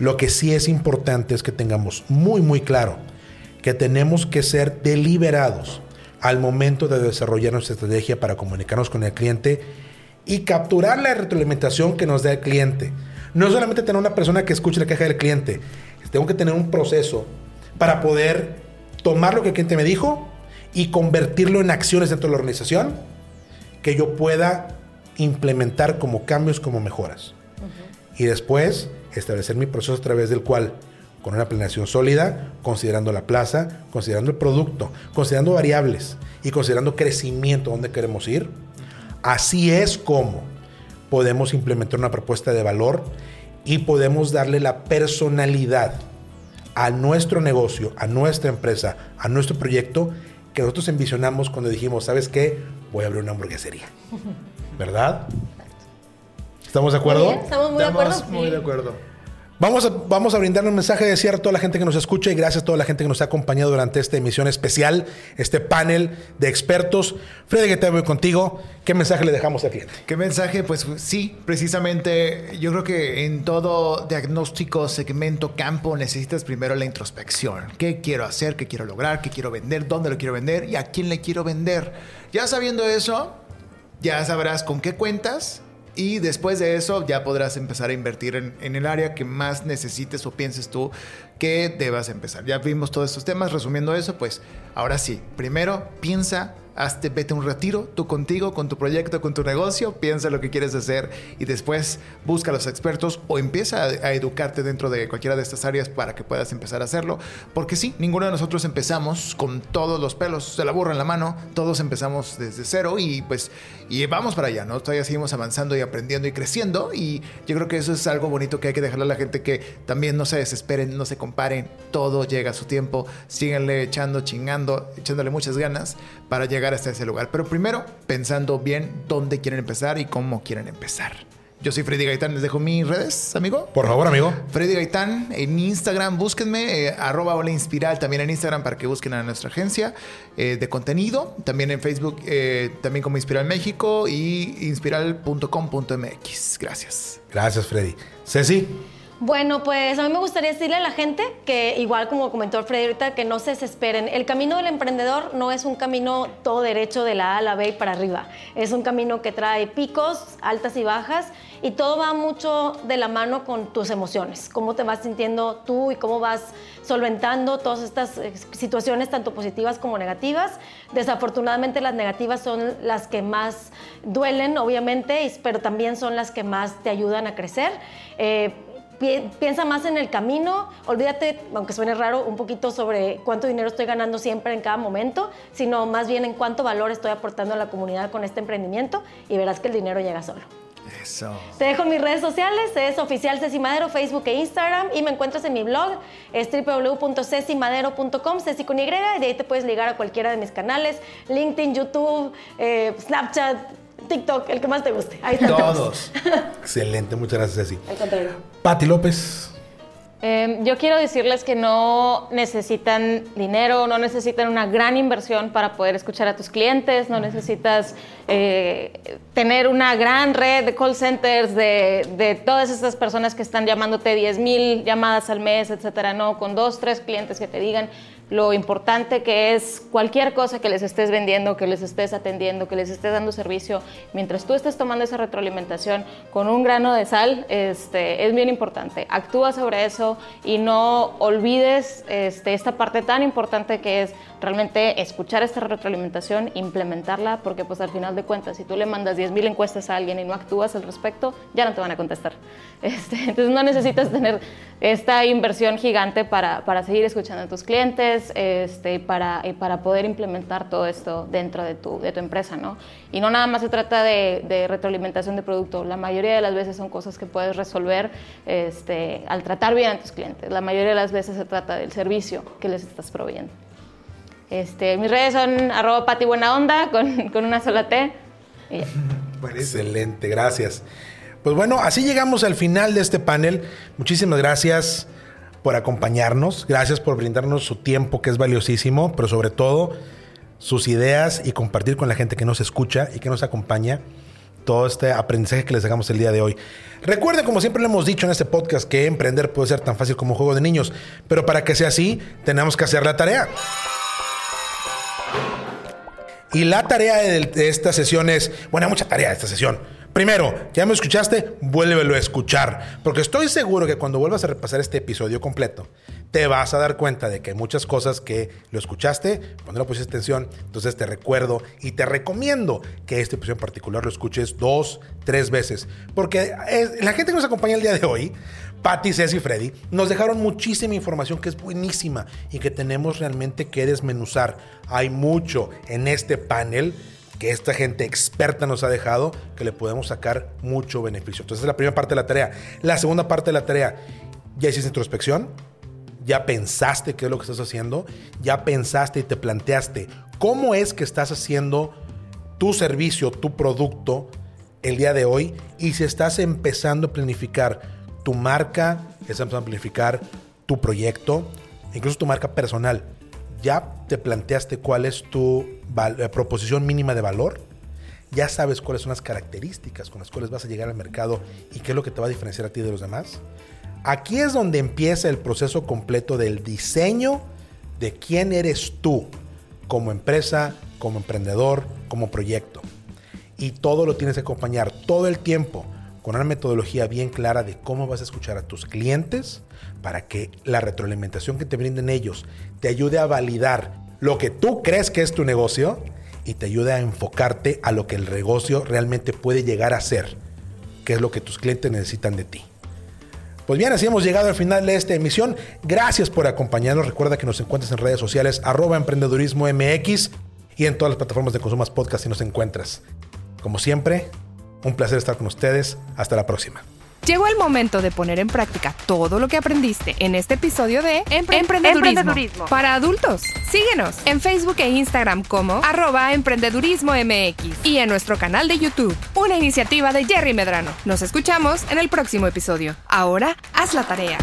Lo que sí es importante es que tengamos muy muy claro que tenemos que ser deliberados al momento de desarrollar nuestra estrategia para comunicarnos con el cliente y capturar la retroalimentación que nos da el cliente. No solamente tener una persona que escuche la queja del cliente, Tengo que tener un proceso para poder tomar lo que el cliente me dijo y convertirlo en acciones dentro de la organización que yo pueda implementar como cambios, como mejoras. Y después establecer mi proceso a través del cual, con una planeación sólida, considerando la plaza, considerando el producto, considerando variables y considerando crecimiento, dónde queremos ir, así es como podemos implementar una propuesta de valor y podemos darle la personalidad a nuestro negocio, a nuestra empresa, a nuestro proyecto que nosotros envisionamos cuando dijimos, ¿sabes qué? Voy a abrir una hamburguesería. ¿Verdad? ¿Estamos de acuerdo? estamos muy de acuerdo. Muy de acuerdo. Vamos a, vamos a brindarle un mensaje de cierre a toda la gente que nos escucha y gracias a toda la gente que nos ha acompañado durante esta emisión especial, este panel de expertos. Freddy, que te voy contigo. ¿Qué mensaje le dejamos al cliente? ¿Qué mensaje? Pues sí, precisamente yo creo que en todo diagnóstico, segmento, campo, necesitas primero la introspección. ¿Qué quiero hacer? ¿Qué quiero lograr? ¿Qué quiero vender? ¿Dónde lo quiero vender? ¿Y a quién le quiero vender? Ya sabiendo eso, ya sabrás con qué cuentas y después de eso ya podrás empezar a invertir en, el área que más necesites o pienses tú que debas empezar. Ya vimos todos estos temas, resumiendo eso, pues ahora sí, primero piensa hazte, vete un retiro, tú contigo, con tu proyecto, con tu negocio, piensa lo que quieres hacer y después busca a los expertos o empieza a, a, educarte dentro de cualquiera de estas áreas para que puedas empezar a hacerlo. Porque sí, ninguno de nosotros empezamos con todos los pelos de la burra en la mano, todos empezamos desde cero y pues y vamos para allá, ¿no? Todavía seguimos avanzando y aprendiendo y creciendo y yo creo que eso es algo bonito que hay que dejarle a la gente que también no se desesperen, no se comparen, todo llega a su tiempo, síganle echando, chingando, echándole muchas ganas para llegar hasta ese lugar. Pero primero, pensando bien dónde quieren empezar y cómo quieren empezar. Yo soy Freddy Gaitán, les dejo mis redes, amigo. Por favor, amigo. Freddy Gaitán en Instagram, búsquenme, eh, arroba Hola Inspiral también en Instagram para que busquen a nuestra agencia eh, de contenido. También en Facebook, eh, también como Inspiral México y inspiral.com.mx. Gracias. Gracias, Freddy. Ceci. Bueno, pues a mí me gustaría decirle a la gente que, igual como comentó ahorita, que no se desesperen. El camino del emprendedor no es un camino todo derecho de la A a la B y para arriba. Es un camino que trae picos, altas y bajas, y todo va mucho de la mano con tus emociones, cómo te vas sintiendo tú y cómo vas solventando todas estas eh, situaciones, tanto positivas como negativas. Desafortunadamente las negativas son las que más duelen, obviamente, pero también son las que más te ayudan a crecer. Eh, piensa más en el camino, olvídate, aunque suene raro, un poquito sobre cuánto dinero estoy ganando siempre en cada momento, sino más bien en cuánto valor estoy aportando a la comunidad con este emprendimiento y verás que el dinero llega solo. Eso. Te dejo mis redes sociales, es oficial Ceci Madero, Facebook e Instagram y me encuentras en mi blog, es www.cecimadero.com, Ceci con Y, y de ahí te puedes ligar a cualquiera de mis canales, LinkedIn, YouTube, eh, Snapchat, TikTok, el que más te guste. Ahí están todos. Excelente, muchas gracias, Ceci. Al contrario. Pati López. Eh, yo quiero decirles que no necesitan dinero, no necesitan una gran inversión para poder escuchar a tus clientes, no necesitas eh, tener una gran red de call centers de, de, todas estas personas que están llamándote 10 mil llamadas al mes, etcétera. No, con dos, tres clientes que te digan lo importante que es cualquier cosa que les estés vendiendo, que les estés atendiendo, que les estés dando servicio, mientras tú estés tomando esa retroalimentación con un grano de sal, este, es bien importante. Actúa sobre eso y no olvides este, esta parte tan importante que es realmente escuchar esta retroalimentación, implementarla, porque pues al final de cuentas, si tú le mandas 10.000 encuestas a alguien y no actúas al respecto, ya no te van a contestar. Este, entonces no necesitas tener esta inversión gigante para, para seguir escuchando a tus clientes este, para, y para poder implementar todo esto dentro de tu, de tu empresa. ¿no? Y no nada más se trata de, de, retroalimentación de producto, la mayoría de las veces son cosas que puedes resolver este, al tratar bien a tus clientes. La mayoría de las veces se trata del servicio que les estás proveyendo. Este, mis redes son arroba pati buena onda con, con una sola T. Bueno, excelente, gracias. Pues bueno, así llegamos al final de este panel. Muchísimas gracias por acompañarnos, gracias por brindarnos su tiempo que es valiosísimo, pero sobre todo sus ideas y compartir con la gente que nos escucha y que nos acompaña todo este aprendizaje que les dejamos el día de hoy. Recuerden, como siempre le hemos dicho en este podcast, que emprender puede ser tan fácil como un juego de niños, pero para que sea así, tenemos que hacer la tarea. Y la tarea de, esta sesión es, bueno, hay mucha tarea de esta sesión. Primero, ya me escuchaste, vuélvelo a escuchar. Porque estoy seguro que cuando vuelvas a repasar este episodio completo, te vas a dar cuenta de que hay muchas cosas que lo escuchaste, cuando no pusiste atención, entonces te recuerdo y te recomiendo que este episodio en particular lo escuches dos, tres veces. Porque la gente que nos acompaña el día de hoy, Patty, Ceci y Freddy, nos dejaron muchísima información que es buenísima y que tenemos realmente que desmenuzar. Hay mucho en este panel que esta gente experta nos ha dejado que le podemos sacar mucho beneficio. Entonces, es la primera parte de la tarea. La segunda parte de la tarea, ya hiciste introspección, ya pensaste qué es lo que estás haciendo, ya pensaste y te planteaste cómo es que estás haciendo tu servicio, tu producto el día de hoy y si estás empezando a planificar tu marca, estás empezando a planificar tu proyecto, incluso tu marca personal. ¿Ya te planteaste cuál es tu eh, proposición mínima de valor? ¿Ya sabes cuáles son las características con las cuales vas a llegar al mercado y qué es lo que te va a diferenciar a ti de los demás? Aquí es donde empieza el proceso completo del diseño de quién eres tú como empresa, como emprendedor, como proyecto. Y todo lo tienes que acompañar todo el tiempo con una metodología bien clara de cómo vas a escuchar a tus clientes para que la retroalimentación que te brinden ellos te ayude a validar lo que tú crees que es tu negocio y te ayude a enfocarte a lo que el negocio realmente puede llegar a ser, que es lo que tus clientes necesitan de ti. Pues bien, así hemos llegado al final de esta emisión. Gracias por acompañarnos. Recuerda que nos encuentras en redes sociales arroba emprendedurismo MX y en todas las plataformas de Consumas Podcast si nos encuentras. Como siempre, un placer estar con ustedes. Hasta la próxima. Llegó el momento de poner en práctica todo lo que aprendiste en este episodio de Empre- Emprendedurismo, Emprendedurismo. para adultos. Síguenos en Facebook e Instagram como arroba emprendedurismo MX y en nuestro canal de YouTube, una iniciativa de Jerry Medrano. Nos escuchamos en el próximo episodio. Ahora, haz la tarea.